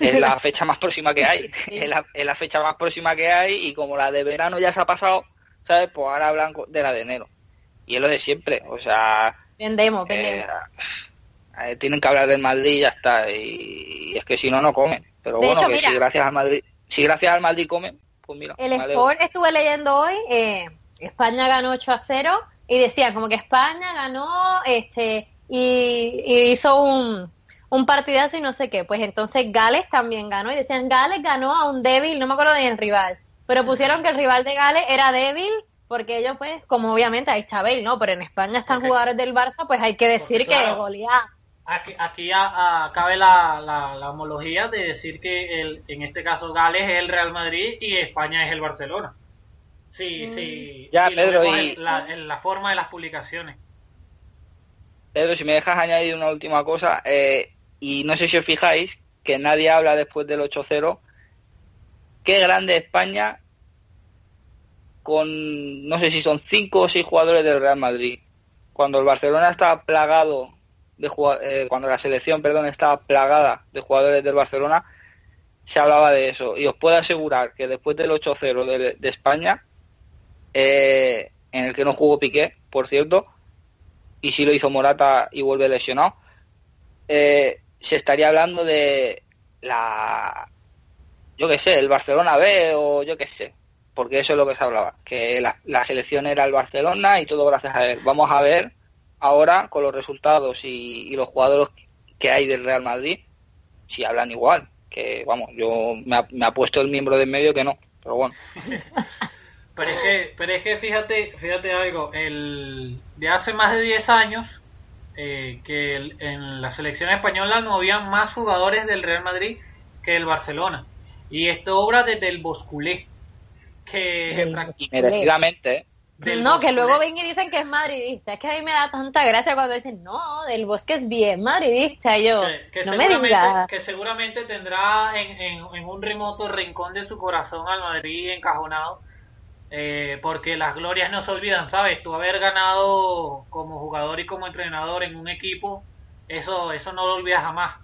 Es la fecha más próxima que hay. Es, la, fecha más próxima que hay y como la de verano ya se ha pasado, ¿sabes? Pues ahora hablan de la de enero. Y es lo de siempre. O sea... Vendemos, vendemos. Eh, tienen que hablar del Madrid y ya está. Y, es que si no, no comen. Pero bueno, que si gracias al Madrid... Si gracias al Madrid comen, pues el Sport estuve leyendo hoy, eh, España ganó 8 a 0 y decían como que España ganó este y, hizo un, un partidazo y no sé qué. Pues entonces Gales también ganó y decían Gales ganó a un débil, no me acuerdo del rival, pero pusieron que el rival de Gales era débil porque ellos pues, como obviamente ahí está Bale, ¿no? Pero en España están jugadores del Barça, pues hay que decir que goleada. Aquí, aquí cabe la, la, homología de decir que el, en este caso Gales es el Real Madrid y España es el Barcelona. Sí, mm. sí. Ya, Pedro, y... En la, forma de las publicaciones. Pedro, si me dejas añadir una última cosa, eh, y no sé si os fijáis que nadie habla después del 8-0, qué grande España con, no sé si son cinco o seis jugadores del Real Madrid. Cuando el Barcelona estaba plagado de eh, cuando la selección, perdón, estaba plagada de jugadores del Barcelona, se hablaba de eso. Y os puedo asegurar que después del 8-0 de, España, eh, en el que no jugó Piqué, por cierto, y si lo hizo Morata y vuelve lesionado, eh, se estaría hablando de la, yo qué sé, el Barcelona B o yo qué sé, porque eso es lo que se hablaba, que la, selección era el Barcelona y todo gracias a él. Vamos a ver ahora con los resultados y, los jugadores que hay del Real Madrid si hablan igual, que vamos, yo me ha, puesto el miembro de medio que no, pero bueno. pero es que, pero es que fíjate, fíjate algo, el de hace más de 10 años eh, que en la selección española no había más jugadores del Real Madrid que el Barcelona. Y esto obra desde el Bosculé que merecidamente. No, que luego ven y dicen que es madridista. Es que a mí me da tanta gracia cuando dicen, no, del bosque es bien madridista. Yo, que, no me diga. Que seguramente tendrá en, en, un remoto rincón de su corazón al Madrid encajonado. Eh, porque las glorias no se olvidan, ¿sabes? Tú haber ganado como jugador y como entrenador en un equipo, eso, eso no lo olvidas jamás.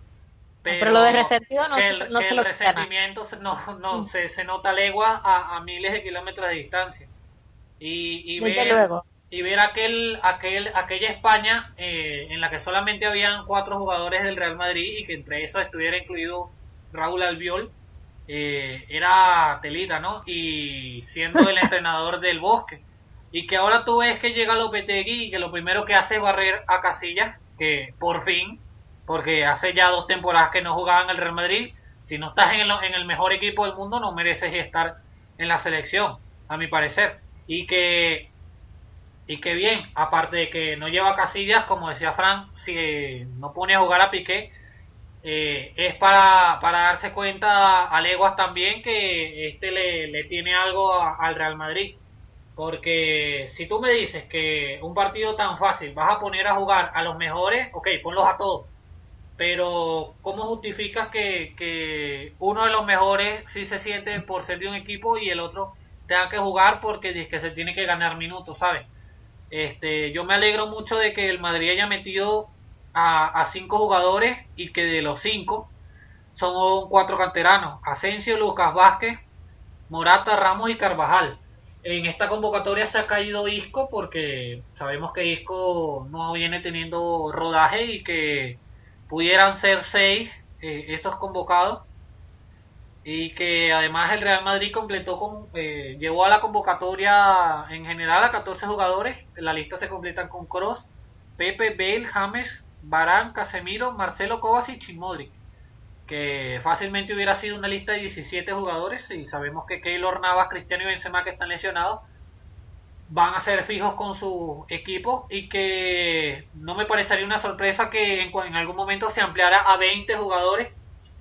Pero, lo de resentido no, el, no se el resentimiento se, no, no, mm. se, se, nota legua a, a, miles de kilómetros de distancia. Y, y ver, y ver aquel, aquel, aquella España eh, en la que solamente habían cuatro jugadores del Real Madrid y que entre esos estuviera incluido Raúl Albiol, eh, era telita, ¿no? Y siendo el entrenador del Bosque. Y que ahora tú ves que llega Lopetegui y que lo primero que hace es barrer a Casillas, que por fin porque hace ya dos temporadas que no jugaba en el Real Madrid. Si no estás en el, en el mejor equipo del mundo, no mereces estar en la selección, a mi parecer. Y que, y que bien, aparte de que no lleva casillas, como decía Frank, si no pone a jugar a Piqué, eh, es para, para darse cuenta a Leguas también que este le, le tiene algo al Real Madrid. Porque si tú me dices que un partido tan fácil vas a poner a jugar a los mejores, ok, ponlos a todos pero ¿cómo justificas que, que uno de los mejores sí se siente por ser de un equipo y el otro tenga que jugar porque que se tiene que ganar minutos, ¿sabes? Este, yo me alegro mucho de que el Madrid haya metido a, cinco jugadores y que de los cinco son cuatro canteranos, Asensio, Lucas Vázquez, Morata, Ramos y Carvajal. En esta convocatoria se ha caído Isco porque sabemos que Isco no viene teniendo rodaje y que pudieran ser seis eh, esos convocados y que además el Real Madrid completó con eh, llevó a la convocatoria en general a 14 jugadores. La lista se completa con Cross Pepe Bale James Barán Casemiro Marcelo Kovacic y Modric que fácilmente hubiera sido una lista de 17 jugadores. Y sabemos que Keylor Navas Cristiano y Benzema que están lesionados van a ser fijos con su equipo. Y que no me parecería una sorpresa que en, en, algún momento se ampliara a 20 jugadores.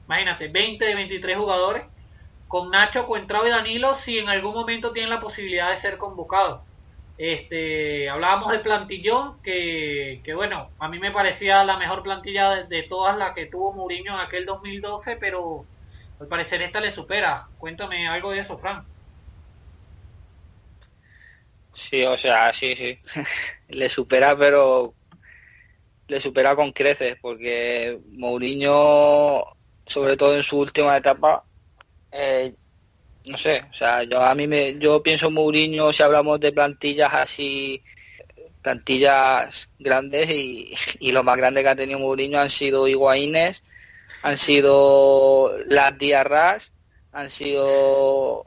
Imagínate, 20 de 23 jugadores con Nacho, Cuentrao y Danilo si en algún momento tienen la posibilidad de ser convocados. Este, hablábamos de plantillón que, que bueno, a mí me parecía la mejor plantilla de, de todas las que tuvo Mourinho en aquel 2012, pero al parecer esta le supera. Cuéntame algo de eso, Frank. Sí, o sea, sí, sí. le supera, pero le supera con creces, porque Mourinho, sobre todo en su última etapa, eh, no sé, o sea, yo a mí me, yo pienso Mourinho si hablamos de plantillas así, plantillas grandes y, y lo más grande que ha tenido Mourinho han sido Higuaínes, han sido las Diarras, han sido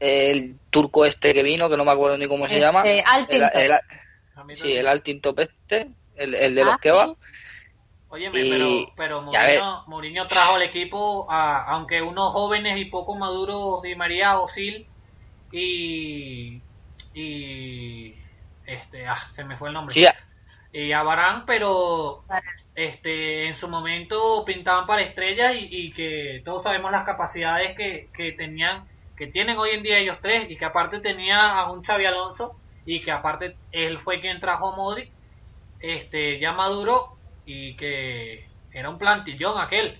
el turco este que vino, que no me acuerdo ni cómo se llama. El, sí, el Altintop este, el, el de los ah, que va. Oye, pero, pero Mourinho, trajo al equipo, a, aunque unos jóvenes y poco maduros, Di María, Osil y. y. este, ah, se me fue el nombre. Sí, y a Barán, pero este, en su momento pintaban para estrellas y, que todos sabemos las capacidades que, que, tenían, que tienen hoy en día ellos tres y que aparte tenía a un Xavi Alonso y que aparte él fue quien trajo a Modric, este, ya maduro y que era un plantillón aquel.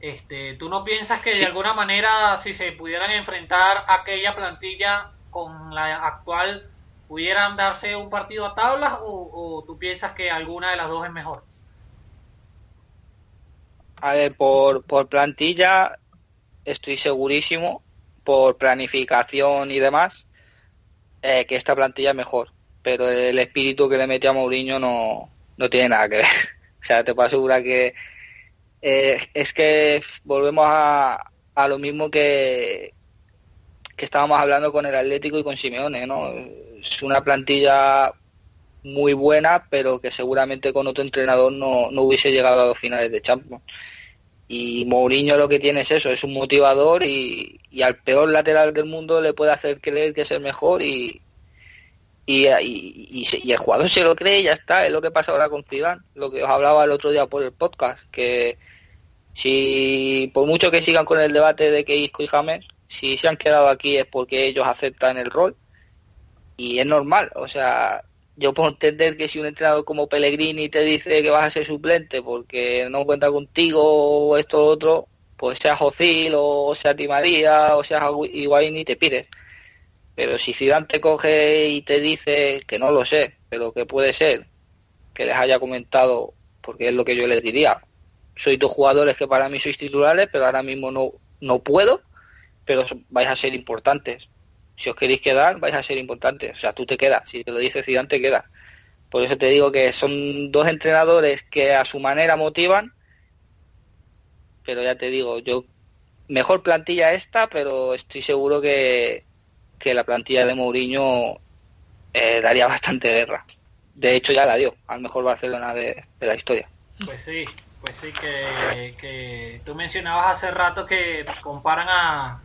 Este, ¿Tú no piensas que de alguna manera si se pudieran enfrentar aquella plantilla con la actual pudieran darse un partido a tablas o tú piensas que alguna de las dos es mejor? A ver, por, por plantilla estoy segurísimo, por planificación y demás, eh, que esta plantilla es mejor. Pero el espíritu que le mete a Mourinho no, no tiene nada que ver. O sea, te puedo asegurar que eh, es que volvemos a, a lo mismo que, que estábamos hablando con el Atlético y con Simeone, ¿no? Es una plantilla muy buena, pero que seguramente con otro entrenador no, no hubiese llegado a los finales de Champions. Y Mourinho lo que tiene es eso, es un motivador y, al peor lateral del mundo le puede hacer creer que es el mejor y, y, y, el jugador se lo cree y ya está, es lo que pasa ahora con Zidane, lo que os hablaba el otro día por el podcast, que si por mucho que sigan con el debate de que Isco y James, si se han quedado aquí es porque ellos aceptan el rol y es normal, o sea, yo puedo entender que si un entrenador como Pellegrini te dice que vas a ser suplente porque no cuenta contigo o esto o otro, pues sea Jocil o sea Ti María o sea Higuaín y te pides. Pero si Zidane te coge y te dice que no lo sé, pero que puede ser que les haya comentado, porque es lo que yo les diría, soy dos jugadores que para mí sois titulares, pero ahora mismo no, no puedo, pero vais a ser importantes si os queréis quedar, vais a ser importantes. O sea, tú te quedas. Si te lo dice Zidane, te quedas. Por eso te digo que son dos entrenadores que a su manera motivan. Pero ya te digo, yo mejor plantilla esta, pero estoy seguro que, que la plantilla de Mourinho eh, daría bastante guerra. De hecho, ya la dio al mejor Barcelona de, la historia. Pues sí, pues sí, que, que tú mencionabas hace rato que comparan a,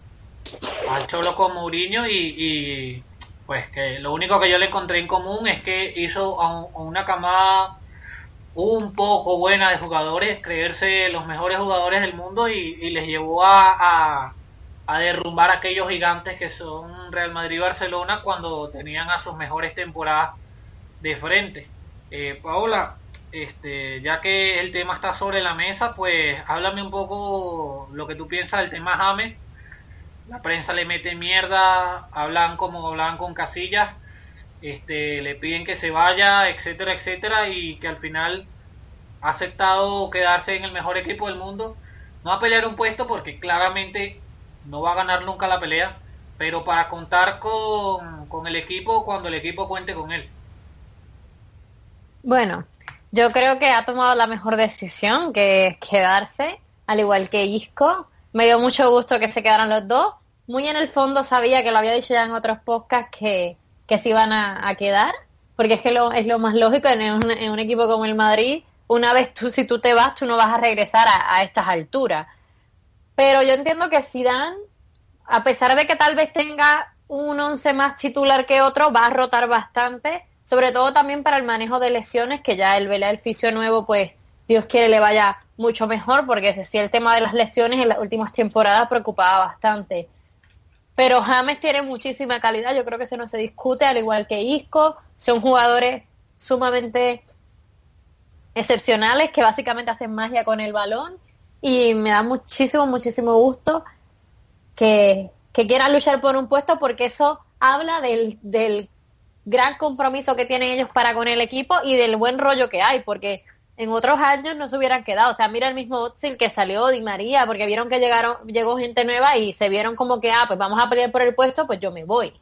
al Cholo con Mourinho y, pues que lo único que yo le encontré en común es que hizo a, una camada un poco buena de jugadores, creerse los mejores jugadores del mundo y, les llevó a, derrumbar aquellos gigantes que son Real Madrid y Barcelona cuando tenían a sus mejores temporadas de frente. Eh, Paola, este, ya que el tema está sobre la mesa, pues háblame un poco lo que tú piensas del tema James la prensa le mete mierda, hablan como hablan con Casillas, este, le piden que se vaya, etcétera, etcétera, y que al final ha aceptado quedarse en el mejor equipo del mundo. No a pelear un puesto porque claramente no va a ganar nunca la pelea, pero para contar con, con el equipo cuando el equipo cuente con él. Bueno, yo creo que ha tomado la mejor decisión, que es quedarse, al igual que Isco. Me dio mucho gusto que se quedaran los dos muy en el fondo sabía que lo había dicho ya en otros podcasts que, que se iban a, quedar, porque es que lo, es lo más lógico en un, equipo como el Madrid, una vez tú, si tú te vas, tú no vas a regresar a, estas alturas. Pero yo entiendo que Zidane, a pesar de que tal vez tenga un once más titular que otro, va a rotar bastante, sobre todo también para el manejo de lesiones, que ya el Vela el fisio nuevo, pues Dios quiere le vaya mucho mejor, porque si el tema de las lesiones en las últimas temporadas preocupaba bastante. Pero James tiene muchísima calidad, yo creo que eso no se discute, al igual que Isco, son jugadores sumamente excepcionales que básicamente hacen magia con el balón y me da muchísimo, muchísimo gusto que, que quieran luchar por un puesto porque eso habla del, del gran compromiso que tienen ellos para con el equipo y del buen rollo que hay, porque en otros años no se hubieran quedado. O sea, mira el mismo Otsil que salió Di María, porque vieron que llegaron, llegó gente nueva y se vieron como que, ah, pues vamos a pelear por el puesto, pues yo me voy.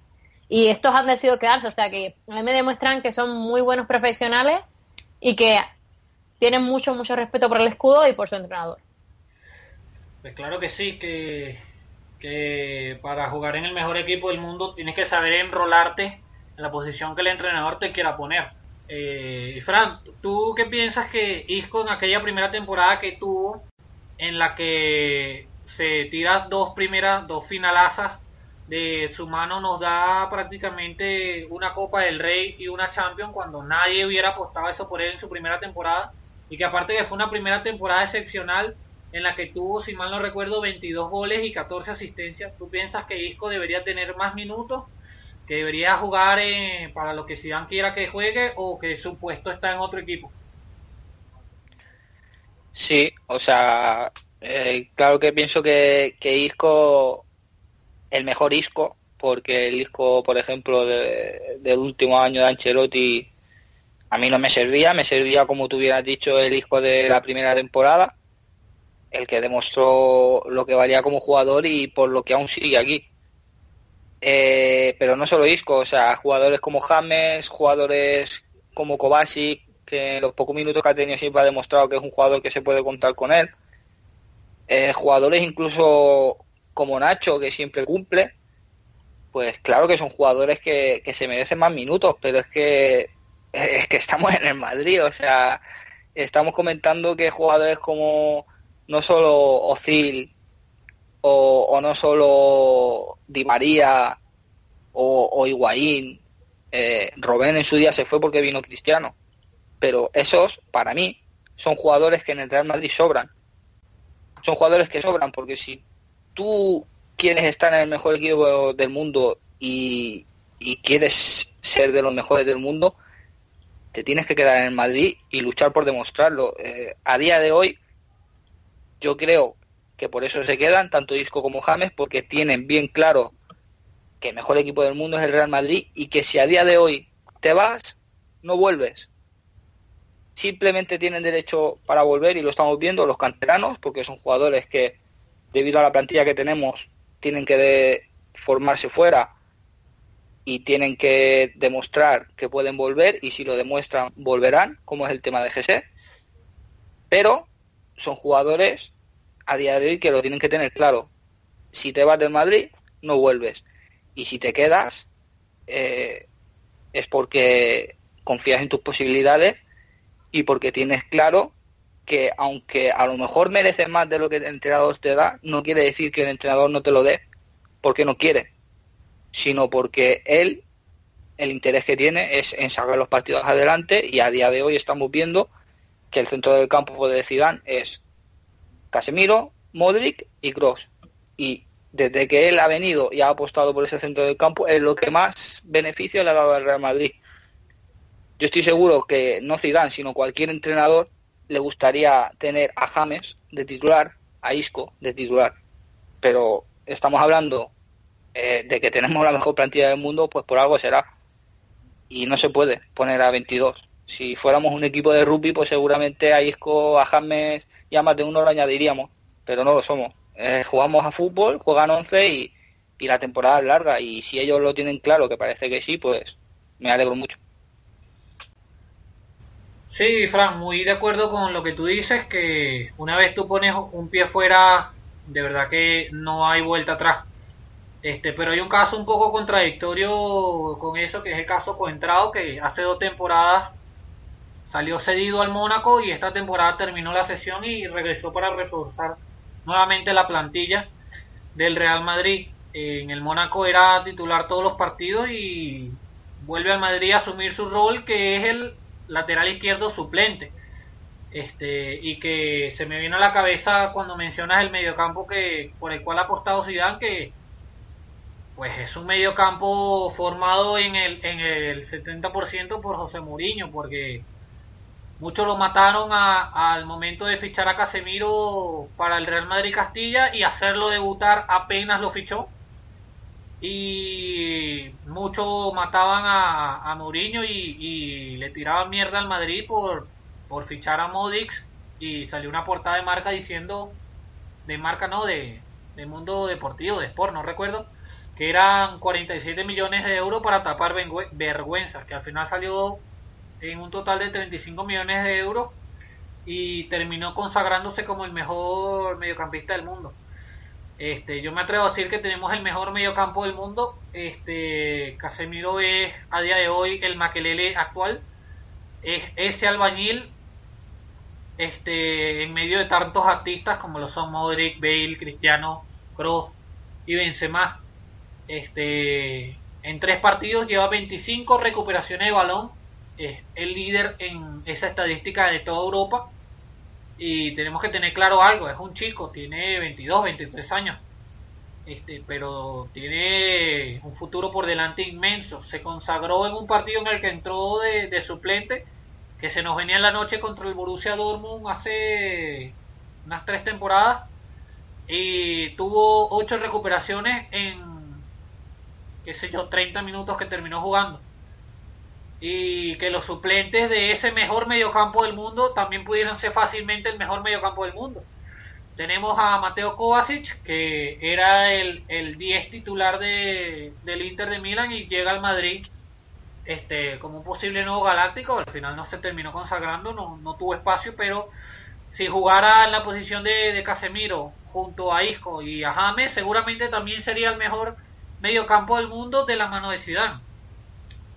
Y estos han decidido quedarse, o sea que a mí me demuestran que son muy buenos profesionales y que tienen mucho, mucho respeto por el escudo y por su entrenador. Pues claro que sí, que, que para jugar en el mejor equipo del mundo tienes que saber enrolarte en la posición que el entrenador te quiera poner eh, Fran, ¿tú qué piensas que Isco en aquella primera temporada que tuvo, en la que se tira dos primeras, dos finalazas de su mano, nos da prácticamente una Copa del Rey y una Champions cuando nadie hubiera apostado eso por él en su primera temporada? y que aparte que fue una primera temporada excepcional en la que tuvo, si mal no recuerdo, 22 goles y 14 asistencias. ¿Tú piensas que Isco debería tener más minutos? ¿Que debería jugar eh, para lo que Zidane quiera que juegue o que su puesto está en otro equipo? Sí, o sea, eh, claro que pienso que, que Isco, el mejor Isco, porque el Isco, por ejemplo, del último año de Ancelotti, a mí no me servía, me servía como tú hubieras dicho el Isco de la primera temporada, el que demostró lo que valía como jugador y por lo que aún sigue aquí. Eh, pero no solo Isco, o sea, jugadores como James, jugadores como Kovacic, que en los pocos minutos que ha tenido siempre ha demostrado que es un jugador que se puede contar con él. Eh, jugadores incluso como Nacho, que siempre cumple, pues claro que son jugadores que, se merecen más minutos, pero es que es que estamos en el Madrid, o sea, estamos comentando que jugadores como no solo Ozil o, no solo Di María o, o Higuaín, eh, Robén en su día se fue porque vino Cristiano, pero esos, para mí, son jugadores que en el Real Madrid sobran. Son jugadores que sobran porque si tú quieres estar en el mejor equipo del mundo y, quieres ser de los mejores del mundo, te tienes que quedar en Madrid y luchar por demostrarlo. Eh, a día de hoy, yo creo que por eso se quedan tanto Disco como James, porque tienen bien claro que el mejor equipo del mundo es el Real Madrid y que si a día de hoy te vas, no vuelves. Simplemente tienen derecho para volver y lo estamos viendo los canteranos, porque son jugadores que debido a la plantilla que tenemos tienen que formarse fuera y tienen que demostrar que pueden volver y si lo demuestran volverán, como es el tema de GC. Pero son jugadores a día de hoy que lo tienen que tener claro. Si te vas del Madrid, no vuelves. Y si te quedas, eh, es porque confías en tus posibilidades y porque tienes claro que aunque a lo mejor mereces más de lo que el entrenador te da, no quiere decir que el entrenador no te lo dé porque no quiere, sino porque él, el interés que tiene es en sacar los partidos adelante y a día de hoy estamos viendo que el centro del campo de Zidane es Casemiro, Modric y Kroos. Y desde que él ha venido y ha apostado por ese centro del campo es lo que más beneficio le ha dado al Real Madrid. Yo estoy seguro que no Zidane, sino cualquier entrenador le gustaría tener a James de titular, a Isco de titular. Pero estamos hablando eh, de que tenemos la mejor plantilla del mundo, pues por algo será. Y no se puede poner a 22. Si fuéramos un equipo de rugby, pues seguramente a Isco, a James y a más de uno lo añadiríamos. Pero no lo somos. Eh, jugamos a fútbol, juegan 11 y, y la temporada es larga. Y si ellos lo tienen claro, que parece que sí, pues me alegro mucho. Sí, Fran, muy de acuerdo con lo que tú dices, que una vez tú pones un pie fuera, de verdad que no hay vuelta atrás. Este, pero hay un caso un poco contradictorio con eso, que es el caso Coentrado, que hace dos temporadas salió cedido al Mónaco y esta temporada terminó la sesión y regresó para reforzar nuevamente la plantilla del Real Madrid. En el Mónaco era titular todos los partidos y vuelve al Madrid a asumir su rol, que es el lateral izquierdo suplente. Este, y que se me vino a la cabeza cuando mencionas el mediocampo que por el cual ha apostado Zidane que pues es un mediocampo formado en el en el 70% por José Mourinho porque muchos lo mataron al momento de fichar a Casemiro para el Real Madrid Castilla y hacerlo debutar apenas lo fichó. Y muchos mataban a, a Mourinho y, le tiraban mierda al Madrid por, por fichar a Modix y salió una portada de marca diciendo, de marca no, de, de Mundo Deportivo, de Sport, no recuerdo, que eran 47 millones de euros para tapar vergüenzas, que al final salió en un total de 35 millones de euros y terminó consagrándose como el mejor mediocampista del mundo. Este, yo me atrevo a decir que tenemos el mejor mediocampo del mundo. Este, Casemiro es a día de hoy el Maquelele actual. Es ese albañil este, en medio de tantos artistas como lo son Modric, Bale, Cristiano, Kroos y Benzema. Este, en tres partidos lleva 25 recuperaciones de balón. Es el líder en esa estadística de toda Europa. Y tenemos que tener claro algo, es un chico, tiene 22, 23 años, este, pero tiene un futuro por delante inmenso. Se consagró en un partido en el que entró de, suplente, que se nos venía en la noche contra el Borussia Dortmund hace unas tres temporadas, y tuvo ocho recuperaciones en, qué sé yo, 30 minutos que terminó jugando y que los suplentes de ese mejor mediocampo del mundo también pudieran ser fácilmente el mejor mediocampo del mundo. Tenemos a Mateo Kovacic, que era el, el 10 titular de, del Inter de Milán y llega al Madrid este, como un posible nuevo galáctico. Al final no se terminó consagrando, no, no tuvo espacio, pero si jugara en la posición de, de Casemiro junto a Isco y a James, seguramente también sería el mejor mediocampo del mundo de la mano de Zidane.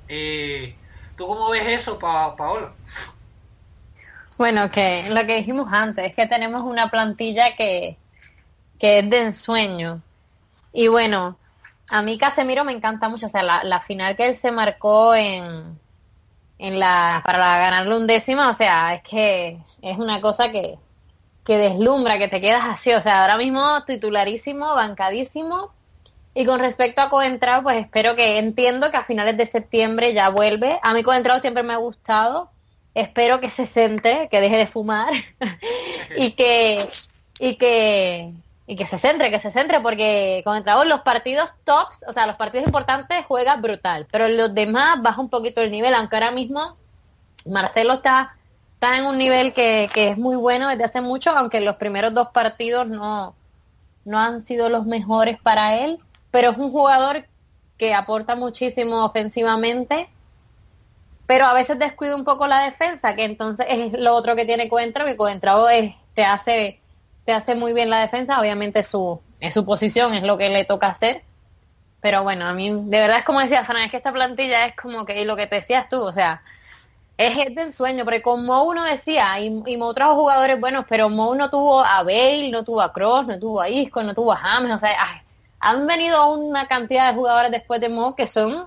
Eh, ¿Tú cómo ves eso, pa Paola? Bueno, que lo que dijimos antes, es que tenemos una plantilla que, que es de ensueño. Y bueno, a mí Casemiro me encanta mucho. O sea, la, final que él se marcó en, en la, para ganarle un décimo, o sea, es que es una cosa que, que deslumbra, que te quedas así. O sea, ahora mismo titularísimo, bancadísimo y con respecto a Coentrao, pues espero que entiendo que a finales de septiembre ya vuelve. A mí Coentrao siempre me ha gustado. Espero que se centre, que deje de fumar y que y que y que se centre, que se centre porque Coentrao los partidos tops, o sea, los partidos importantes juega brutal, pero los demás baja un poquito el nivel, aunque ahora mismo Marcelo está está en un nivel que, que es muy bueno desde hace mucho, aunque los primeros dos partidos no no han sido los mejores para él pero es un jugador que aporta muchísimo ofensivamente, pero a veces descuida un poco la defensa, que entonces es lo otro que tiene Coentrao, que Coentrao es, te hace te hace muy bien la defensa, obviamente su es su posición, es lo que le toca hacer, pero bueno, a mí de verdad es como decía Fran, es que esta plantilla es como que lo que te decías tú, o sea, es el del sueño, porque como uno decía, y, y otros jugadores buenos, pero Mou no tuvo a Bale, no tuvo a Cross, no tuvo a Isco, no tuvo a James, o sea, han venido una cantidad de jugadores después de Mo que son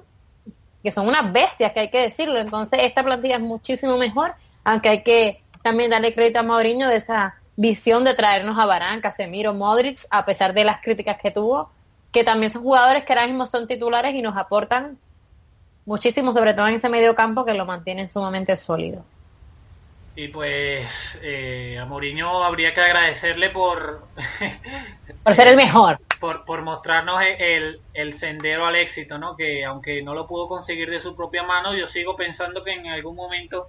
que son unas bestias, que hay que decirlo. Entonces, esta plantilla es muchísimo mejor, aunque hay que también darle crédito a Mauriño de esa visión de traernos a Barán, Casemiro, Modric, a pesar de las críticas que tuvo, que también son jugadores que ahora mismo son titulares y nos aportan muchísimo, sobre todo en ese medio campo que lo mantienen sumamente sólido. Y pues eh, a Mourinho habría que agradecerle por... por ser el mejor. Por, por mostrarnos el, el, sendero al éxito, ¿no? Que aunque no lo pudo conseguir de su propia mano, yo sigo pensando que en algún momento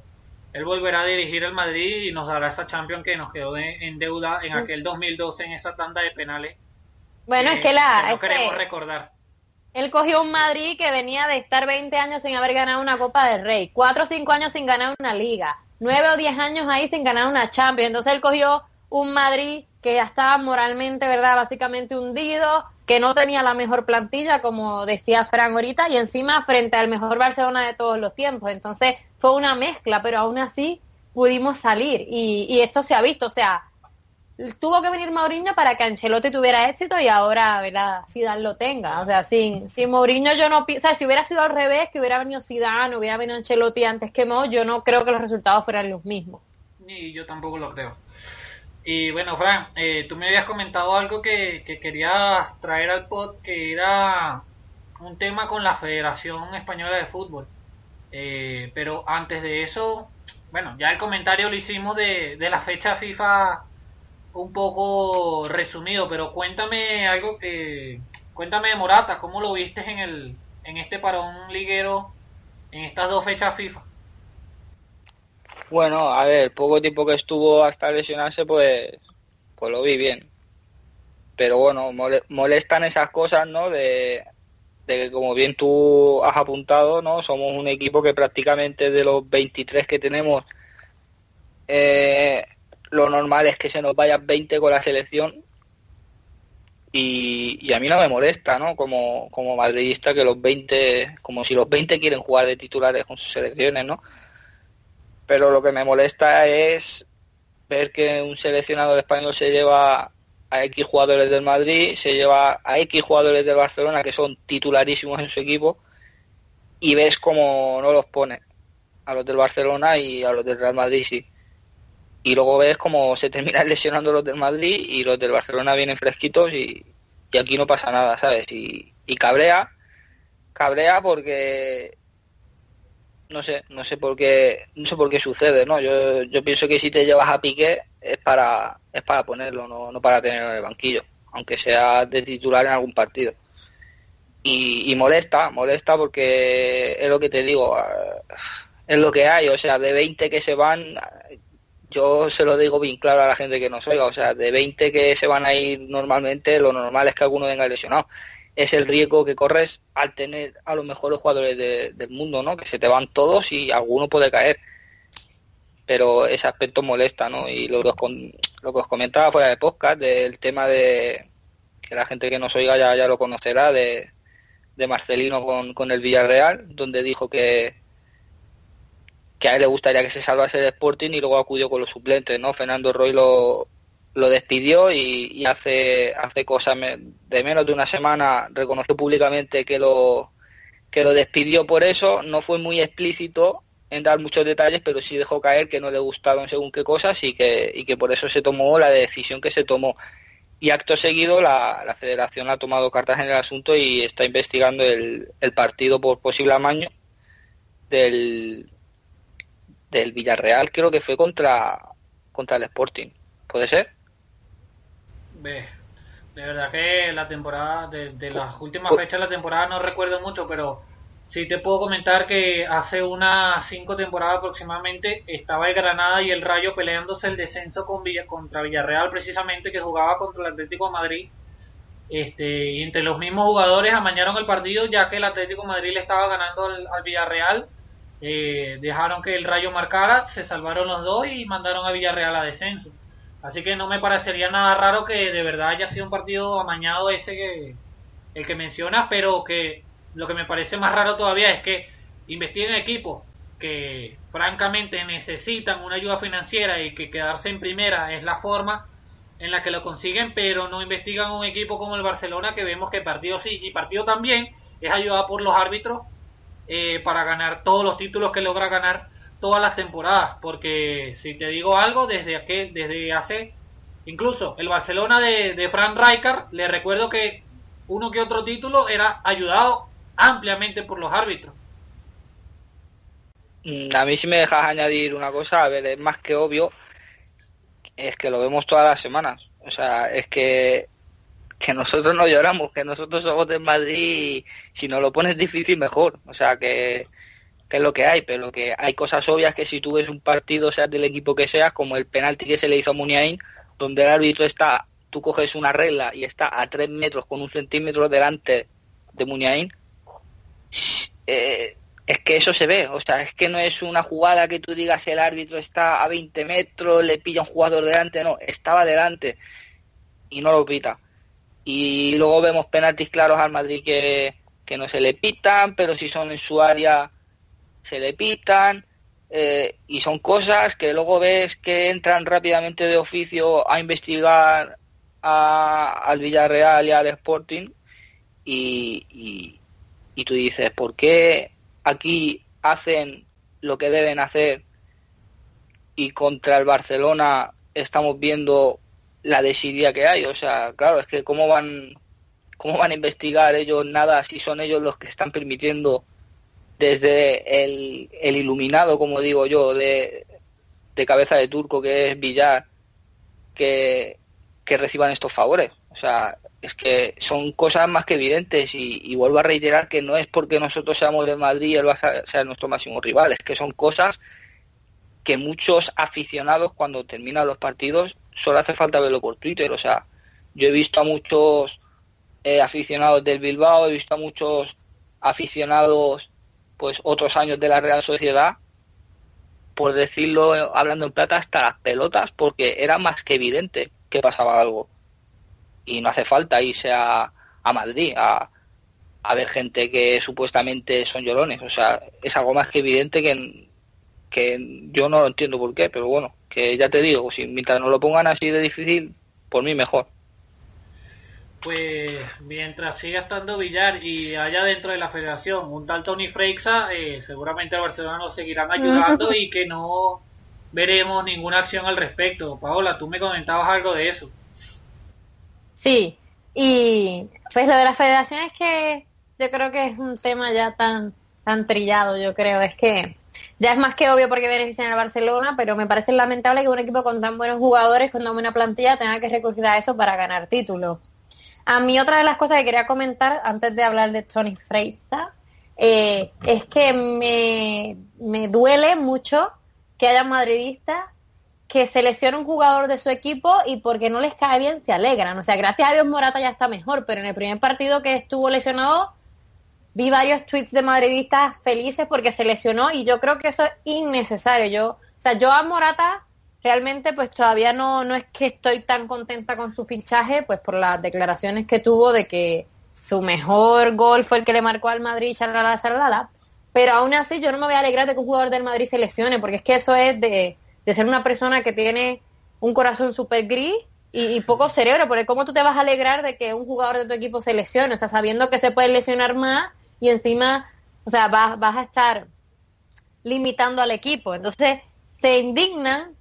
él volverá a dirigir el Madrid y nos dará esa Champions que nos quedó en deuda en mm. aquel 2012 en esa tanda de penales. Bueno, es que la... no queremos recordar. Él cogió un Madrid que venía de estar 20 años sin haber ganado una Copa del Rey, 4 o 5 años sin ganar una liga nueve o diez años ahí sin ganar una Champions. Entonces él cogió un Madrid que ya estaba moralmente, ¿verdad? Básicamente hundido, que no tenía la mejor plantilla, como decía Fran ahorita, y encima frente al mejor Barcelona de todos los tiempos. Entonces fue una mezcla, pero aún así pudimos salir y, y esto se ha visto, o sea, tuvo que venir Mourinho para que Ancelotti tuviera éxito y ahora, ¿verdad? Zidane lo tenga. O sea, sin, sin Mourinho yo no... O sea, si hubiera sido al revés, que hubiera venido Zidane, hubiera venido Ancelotti antes que Mo, yo no creo que los resultados fueran los mismos. Ni yo tampoco lo creo. Y bueno, Fran, eh, tú me habías comentado algo que, que querías traer al pod, que era un tema con la Federación Española de Fútbol. Eh, pero antes de eso, bueno, ya el comentario lo hicimos de, de la fecha FIFA un poco resumido, pero cuéntame algo que cuéntame de Morata, ¿cómo lo viste en el en este parón liguero en estas dos fechas FIFA? Bueno, a ver, poco tiempo que estuvo hasta lesionarse, pues pues lo vi bien. Pero bueno, molestan esas cosas, ¿no? De, de que como bien tú has apuntado, ¿no? Somos un equipo que prácticamente de los 23 que tenemos eh, lo normal es que se nos vayan 20 con la selección y, a mí no me molesta, ¿no? Como, como madridista que los 20, como si los 20 quieren jugar de titulares con sus selecciones, ¿no? Pero lo que me molesta es ver que un seleccionador español se lleva a X jugadores del Madrid, se lleva a X jugadores del Barcelona que son titularísimos en su equipo y ves como no los pone a los del Barcelona y a los del Real Madrid sí. y luego ves como se terminan lesionando los del Madrid y los del Barcelona vienen fresquitos y, aquí no pasa nada, ¿sabes? Y, y cabrea, cabrea porque no sé, no sé por qué, no sé por qué sucede, ¿no? Yo, yo pienso que si te llevas a Piqué es para, es para ponerlo, no, no para tenerlo en el banquillo, aunque sea de titular en algún partido. Y, y molesta, molesta porque es lo que te digo, es lo que hay, o sea, de 20 que se van, yo se lo digo bien claro a la gente que nos oiga, o sea, de 20 que se van a ir normalmente, lo normal es que alguno venga lesionado. Es el riesgo que corres al tener a los mejores jugadores del mundo, ¿no? Que se te van todos y alguno puede caer. Pero ese aspecto molesta, ¿no? Y lo, lo, lo que os comentaba fuera de podcast, del tema de que la gente que nos oiga ya, ya lo conocerá, de, de Marcelino con, con el Villarreal, donde dijo que, que a él le gustaría que se salvase el Sporting y luego acudió con los suplentes, ¿no? Fernando Roy lo, lo despidió y, hace hace cosas de menos de una semana reconoció públicamente que lo que lo despidió por eso no fue muy explícito en dar muchos detalles pero sí dejó caer que no le gustaron según qué cosas y que y que por eso se tomó la decisión que se tomó y acto seguido la, la federación ha tomado cartas en el asunto y está investigando el, el partido por posible amaño del del Villarreal creo que fue contra contra el Sporting. ¿Puede ser? De verdad que la temporada, de, las últimas fechas de la temporada no recuerdo mucho, pero sí te puedo comentar que hace unas cinco temporadas aproximadamente estaba el Granada y el Rayo peleándose el descenso con Villa, contra Villarreal precisamente, que jugaba contra el Atlético de Madrid. Este, y entre los mismos jugadores amañaron el partido ya que el Atlético de Madrid le estaba ganando al, al Villarreal eh, dejaron que el Rayo marcara, se salvaron los dos y mandaron a Villarreal a descenso. Así que no me parecería nada raro que de verdad haya sido un partido amañado ese que el que mencionas, pero que lo que me parece más raro todavía es que investiguen equipos que francamente necesitan una ayuda financiera y que quedarse en primera es la forma en la que lo consiguen, pero no investigan un equipo como el Barcelona que vemos que partido sí y partido también es ayudado por los árbitros eh, para ganar todos los títulos que logra ganar todas las temporadas. Porque si te digo algo, desde, aquel, desde hace, incluso el Barcelona de, de Frank Rijkaard, le recuerdo que uno que otro título era ayudado ampliamente por los árbitros. A mí si me dejas añadir una cosa, a ver, es más que obvio, es que lo vemos todas las semanas. O sea, es que que nosotros no lloramos, que nosotros somos del Madrid si nos lo pones difícil mejor. O sea, que, es lo que hay, pero que hay cosas obvias que si tú ves un partido, seas del equipo que seas, como el penalti que se le hizo a Muniain, donde el árbitro está, tú coges una regla y está a tres metros con un centímetro delante de Muniain, eh, es que eso se ve, o sea, es que no es una jugada que tú digas el árbitro está a 20 metros, le pilla un jugador delante, no, estaba delante y no lo pita. Y luego vemos penaltis claros al Madrid que, no se le pitan, pero si son en su área se le pitan. Eh, y son cosas que luego ves que entran rápidamente de oficio a investigar al Villarreal y al Sporting y, y, y, tú dices, ¿por qué aquí hacen lo que deben hacer y contra el Barcelona estamos viendo la desidia que hay. O sea, claro, es que cómo van, cómo van a investigar ellos nada si son ellos los que están permitiendo desde el, el iluminado, como digo yo, de, cabeza de turco que es Villar, que, que reciban estos favores. O sea, es que son cosas más que evidentes y, vuelvo a reiterar que no es porque nosotros seamos de Madrid y él va a ser nuestro máximo rival, es que son cosas que muchos aficionados cuando terminan los partidos solo hace falta verlo por Twitter. O sea, yo he visto a muchos eh, aficionados del Bilbao, he visto a muchos aficionados, pues otros años de la Real Sociedad, por decirlo hablando en plata, hasta las pelotas, porque era más que evidente que pasaba algo. Y no hace falta irse a, a Madrid a, a ver gente que supuestamente son llorones. O sea, es algo más que evidente que, que yo no entiendo por qué, pero bueno, que ya te digo, si mientras no lo pongan así de difícil, por mí mejor. Pues mientras siga estando Villar y haya dentro de la federación un tal Tony Freixa, eh, seguramente el Barcelona lo seguirán ayudando y que no, veremos ninguna acción al respecto. Paola, tú me comentabas algo de eso. Sí, y pues lo de la federación es que yo creo que es un tema ya tan, tan trillado, yo creo, es que ya es más que obvio porque benefician a Barcelona, pero me parece lamentable que un equipo con tan buenos jugadores, con tan buena plantilla, tenga que recurrir a eso para ganar títulos. A mí otra de las cosas que quería comentar antes de hablar de Tony Freiza eh, es que me, me duele mucho que haya madridistas que selecciona un jugador de su equipo y porque no les cae bien se alegran. O sea, gracias a Dios Morata ya está mejor, pero en el primer partido que estuvo lesionado vi varios tweets de madridistas felices porque se lesionó y yo creo que eso es innecesario. Yo, o sea, yo a Morata realmente pues todavía no, no es que estoy tan contenta con su fichaje, pues por las declaraciones que tuvo de que su mejor gol fue el que le marcó al Madrid, charlala, charlala. Pero aún así yo no me voy a alegrar de que un jugador del Madrid se lesione, porque es que eso es de, de ser una persona que tiene un corazón súper gris y, poco cerebro, porque ¿cómo tú te vas a alegrar de que un jugador de tu equipo se lesione? O sea, sabiendo que se puede lesionar más y encima, o sea, vas, vas a estar limitando al equipo. Entonces, se indignan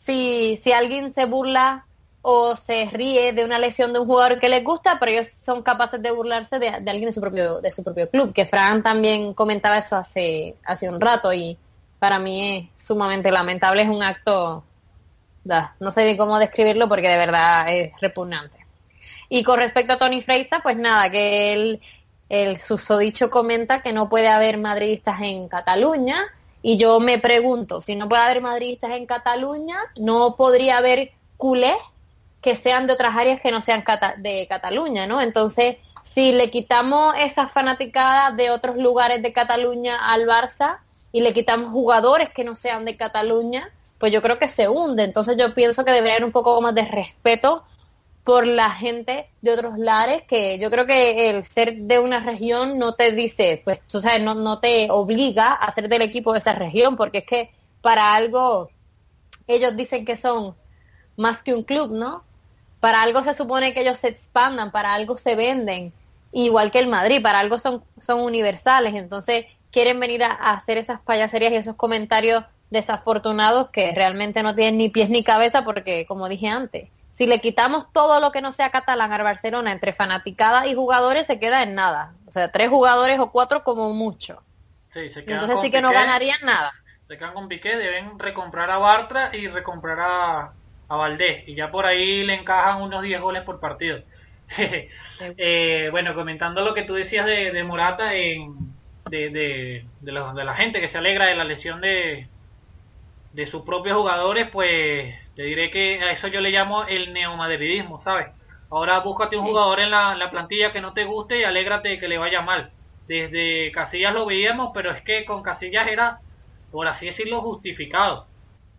si, si alguien se burla o se ríe de una lesión de un jugador que les gusta, pero ellos son capaces de burlarse de, de, alguien de su propio de su propio club. Que Fran también comentaba eso hace hace un rato y para mí es sumamente lamentable, es un acto, no sé bien cómo describirlo porque de verdad es repugnante. Y con respecto a Tony Freiza, pues nada, que él, el susodicho comenta que no puede haber madridistas en Cataluña y yo me pregunto, si no puede haber madridistas en Cataluña, no podría haber culés que sean de otras áreas que no sean de Cataluña, ¿no? Entonces, si le quitamos esas fanaticadas de otros lugares de Cataluña al Barça, y le quitamos jugadores que no sean de Cataluña, pues yo creo que se hunde. Entonces yo pienso que debería haber un poco más de respeto por la gente de otros lares, que yo creo que el ser de una región no te dice, pues tú sabes, no, no te obliga a ser del equipo de esa región, porque es que para algo ellos dicen que son más que un club, ¿no? Para algo se supone que ellos se expandan, para algo se venden, igual que el Madrid, para algo son, son universales. Entonces, quieren venir a, hacer esas payaserías y esos comentarios desafortunados que realmente no tienen ni pies ni cabeza porque, como dije antes, si le quitamos todo lo que no sea catalán al Barcelona entre fanaticada y jugadores se queda en nada. O sea, tres jugadores o cuatro como mucho. Sí, se Entonces sí que no ganarían nada. Se quedan con Piqué, deben recomprar a Bartra y recomprar a, a Valdés. Y ya por ahí le encajan unos 10 goles por partido. eh, bueno, comentando lo que tú decías de, de Morata en, de, de, de, la gente que se alegra de la lesión de, de sus propios jugadores, pues te diré que a eso yo le llamo el neomadridismo, ¿sabes? Ahora búscate un jugador en la, la, plantilla que no te guste y alégrate de que le vaya mal. Desde Casillas lo veíamos, pero es que con Casillas era, por así decirlo, justificado.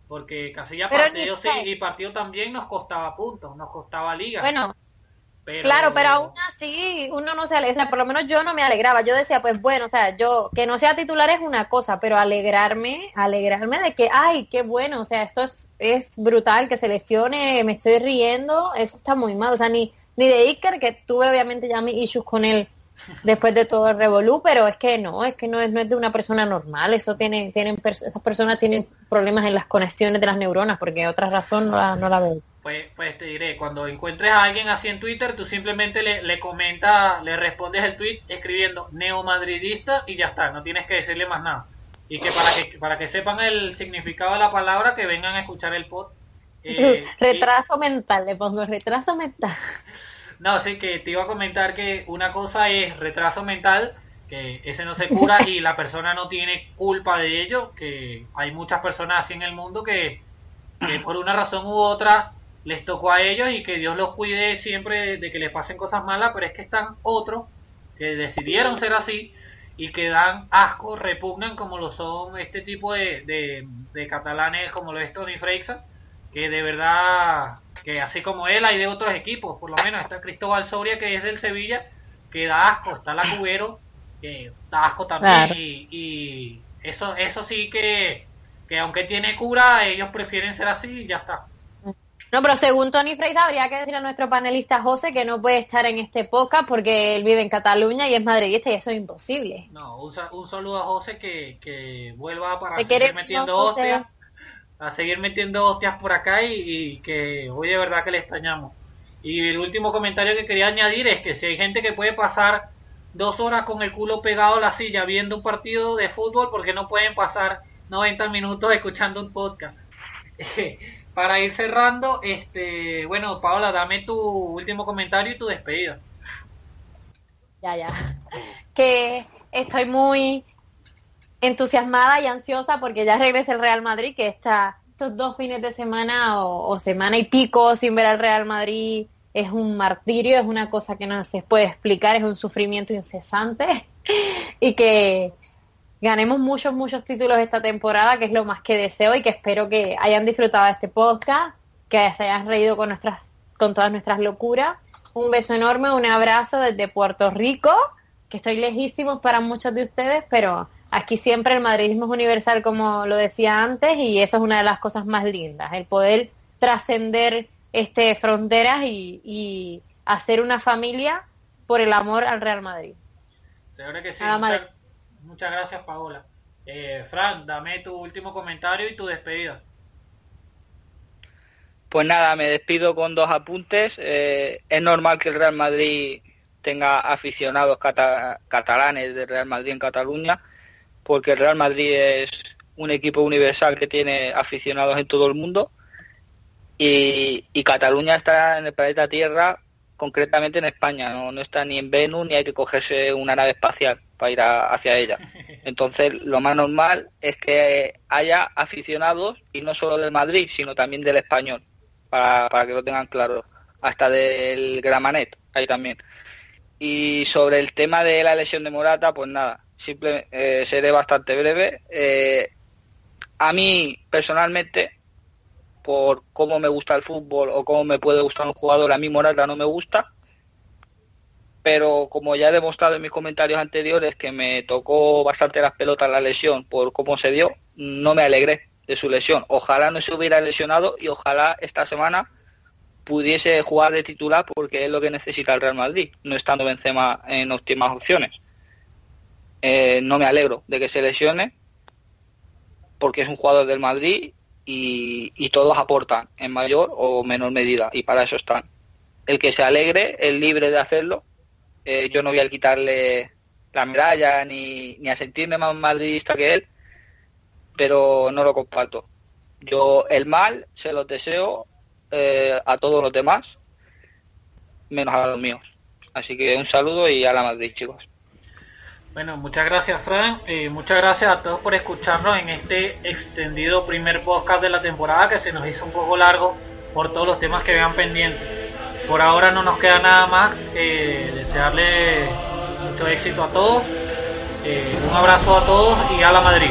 Porque Casillas partió sí, y partido también nos costaba puntos, nos costaba liga. Bueno, Claro, pero aún así uno no se alegra, por lo menos yo no me alegraba, yo decía, pues bueno, o sea, yo que no sea titular es una cosa, pero alegrarme, alegrarme de que, ay, qué bueno, o sea, esto es, es brutal, que se lesione, me estoy riendo, eso está muy mal, o sea, ni, ni de Iker, que tuve obviamente ya mis issues con él después de todo el revolú, pero es que no, es que no es, no es de una persona normal, eso tiene, tienen, esas personas tienen problemas en las conexiones de las neuronas, porque otra razón no la, no la veo. Pues, pues te diré, cuando encuentres a alguien así en Twitter, tú simplemente le, le comentas, le respondes el tweet escribiendo neomadridista y ya está, no tienes que decirle más nada. Y que para que, para que sepan el significado de la palabra, que vengan a escuchar el pod. Eh, retraso mental, le pongo retraso mental. No, sí, que te iba a comentar que una cosa es retraso mental, que ese no se cura y la persona no tiene culpa de ello, que hay muchas personas así en el mundo que, que por una razón u otra les tocó a ellos y que Dios los cuide siempre de que les pasen cosas malas, pero es que están otros que decidieron ser así y que dan asco, repugnan como lo son este tipo de, de, catalanes como lo es Tony Freixa, que de verdad, que así como él hay de otros equipos, por lo menos está Cristóbal Soria que es del Sevilla, que da asco, está la Cubero, que da asco también. Y, y, eso, eso sí que, que aunque tiene cura, ellos prefieren ser así y ya está. No, pero según Tony Freisa habría que decir a nuestro panelista José que no puede estar en este podcast porque él vive en Cataluña y es madridista y eso es imposible. No, un, un saludo a José que, que vuelva para seguir metiendo hostias. a seguir metiendo hostias por acá y, que hoy de verdad que le extrañamos. Y el último comentario que quería añadir es que si hay gente que puede pasar dos horas con el culo pegado a la silla viendo un partido de fútbol, porque no pueden pasar 90 minutos escuchando un podcast? Para ir cerrando, este, bueno, Paola, dame tu último comentario y tu despedida. Ya, ya. Que estoy muy entusiasmada y ansiosa porque ya regresa el Real Madrid, que está estos dos fines de semana o, semana y pico sin ver al Real Madrid es un martirio, es una cosa que no se puede explicar, es un sufrimiento incesante y que ganemos muchos, muchos títulos esta temporada, que es lo más que deseo y que espero que hayan disfrutado de este podcast, que se hayan reído con nuestras, con todas nuestras locuras. Un beso enorme, un abrazo desde Puerto Rico, que estoy lejísimos para muchos de ustedes, pero aquí siempre el madridismo es universal, como lo decía antes, y eso es una de las cosas más lindas, el poder trascender este fronteras y, hacer una familia por el amor al Real Madrid. que sí. Muchas, gracias, Paola. Eh, Fran, dame tu último comentario y tu despedida. Pues nada, me despido con dos apuntes. Eh, es normal que el Real Madrid tenga aficionados catalanes del Real Madrid en Cataluña porque el Real Madrid es un equipo universal que tiene aficionados en todo el mundo y, Cataluña está en el planeta Tierra, concretamente en España, ¿no? está ni en Venus ni hay que cogerse una nave espacial para ir hacia ella. Entonces, lo más normal es que haya aficionados, y no solo del Madrid, sino también del español, para, para que lo tengan claro, hasta del Gramanet, ahí también. Y sobre el tema de la lesión de Morata, pues nada, simple, eh, seré bastante breve. Eh, a mí, personalmente, por cómo me gusta el fútbol o cómo me puede gustar un jugador, a mí Morata no me gusta. Pero como ya he demostrado en mis comentarios anteriores que me tocó bastante las pelotas la lesión por cómo se dio, no me alegré de su lesión. Ojalá no se hubiera lesionado y ojalá esta semana pudiese jugar de titular porque es lo que necesita el Real Madrid, no estando Benzema en óptimas opciones. Eh, no me alegro de que se lesione porque es un jugador del Madrid y, todos aportan en mayor o menor medida y para eso están. El que se alegre es libre de hacerlo. Eh, yo no voy a quitarle la medalla ni, ni a sentirme más madridista que él, pero no lo comparto. Yo el mal se lo deseo eh, a todos los demás, menos a los míos. Así que un saludo y a la Madrid, chicos. Bueno, muchas gracias, Fran. y muchas gracias a todos por escucharnos en este extendido primer podcast de la temporada que se nos hizo un poco largo por todos los temas que vean pendientes. Por ahora no nos queda nada más que desearle mucho éxito a todos. Eh, un abrazo a todos y a la Madrid.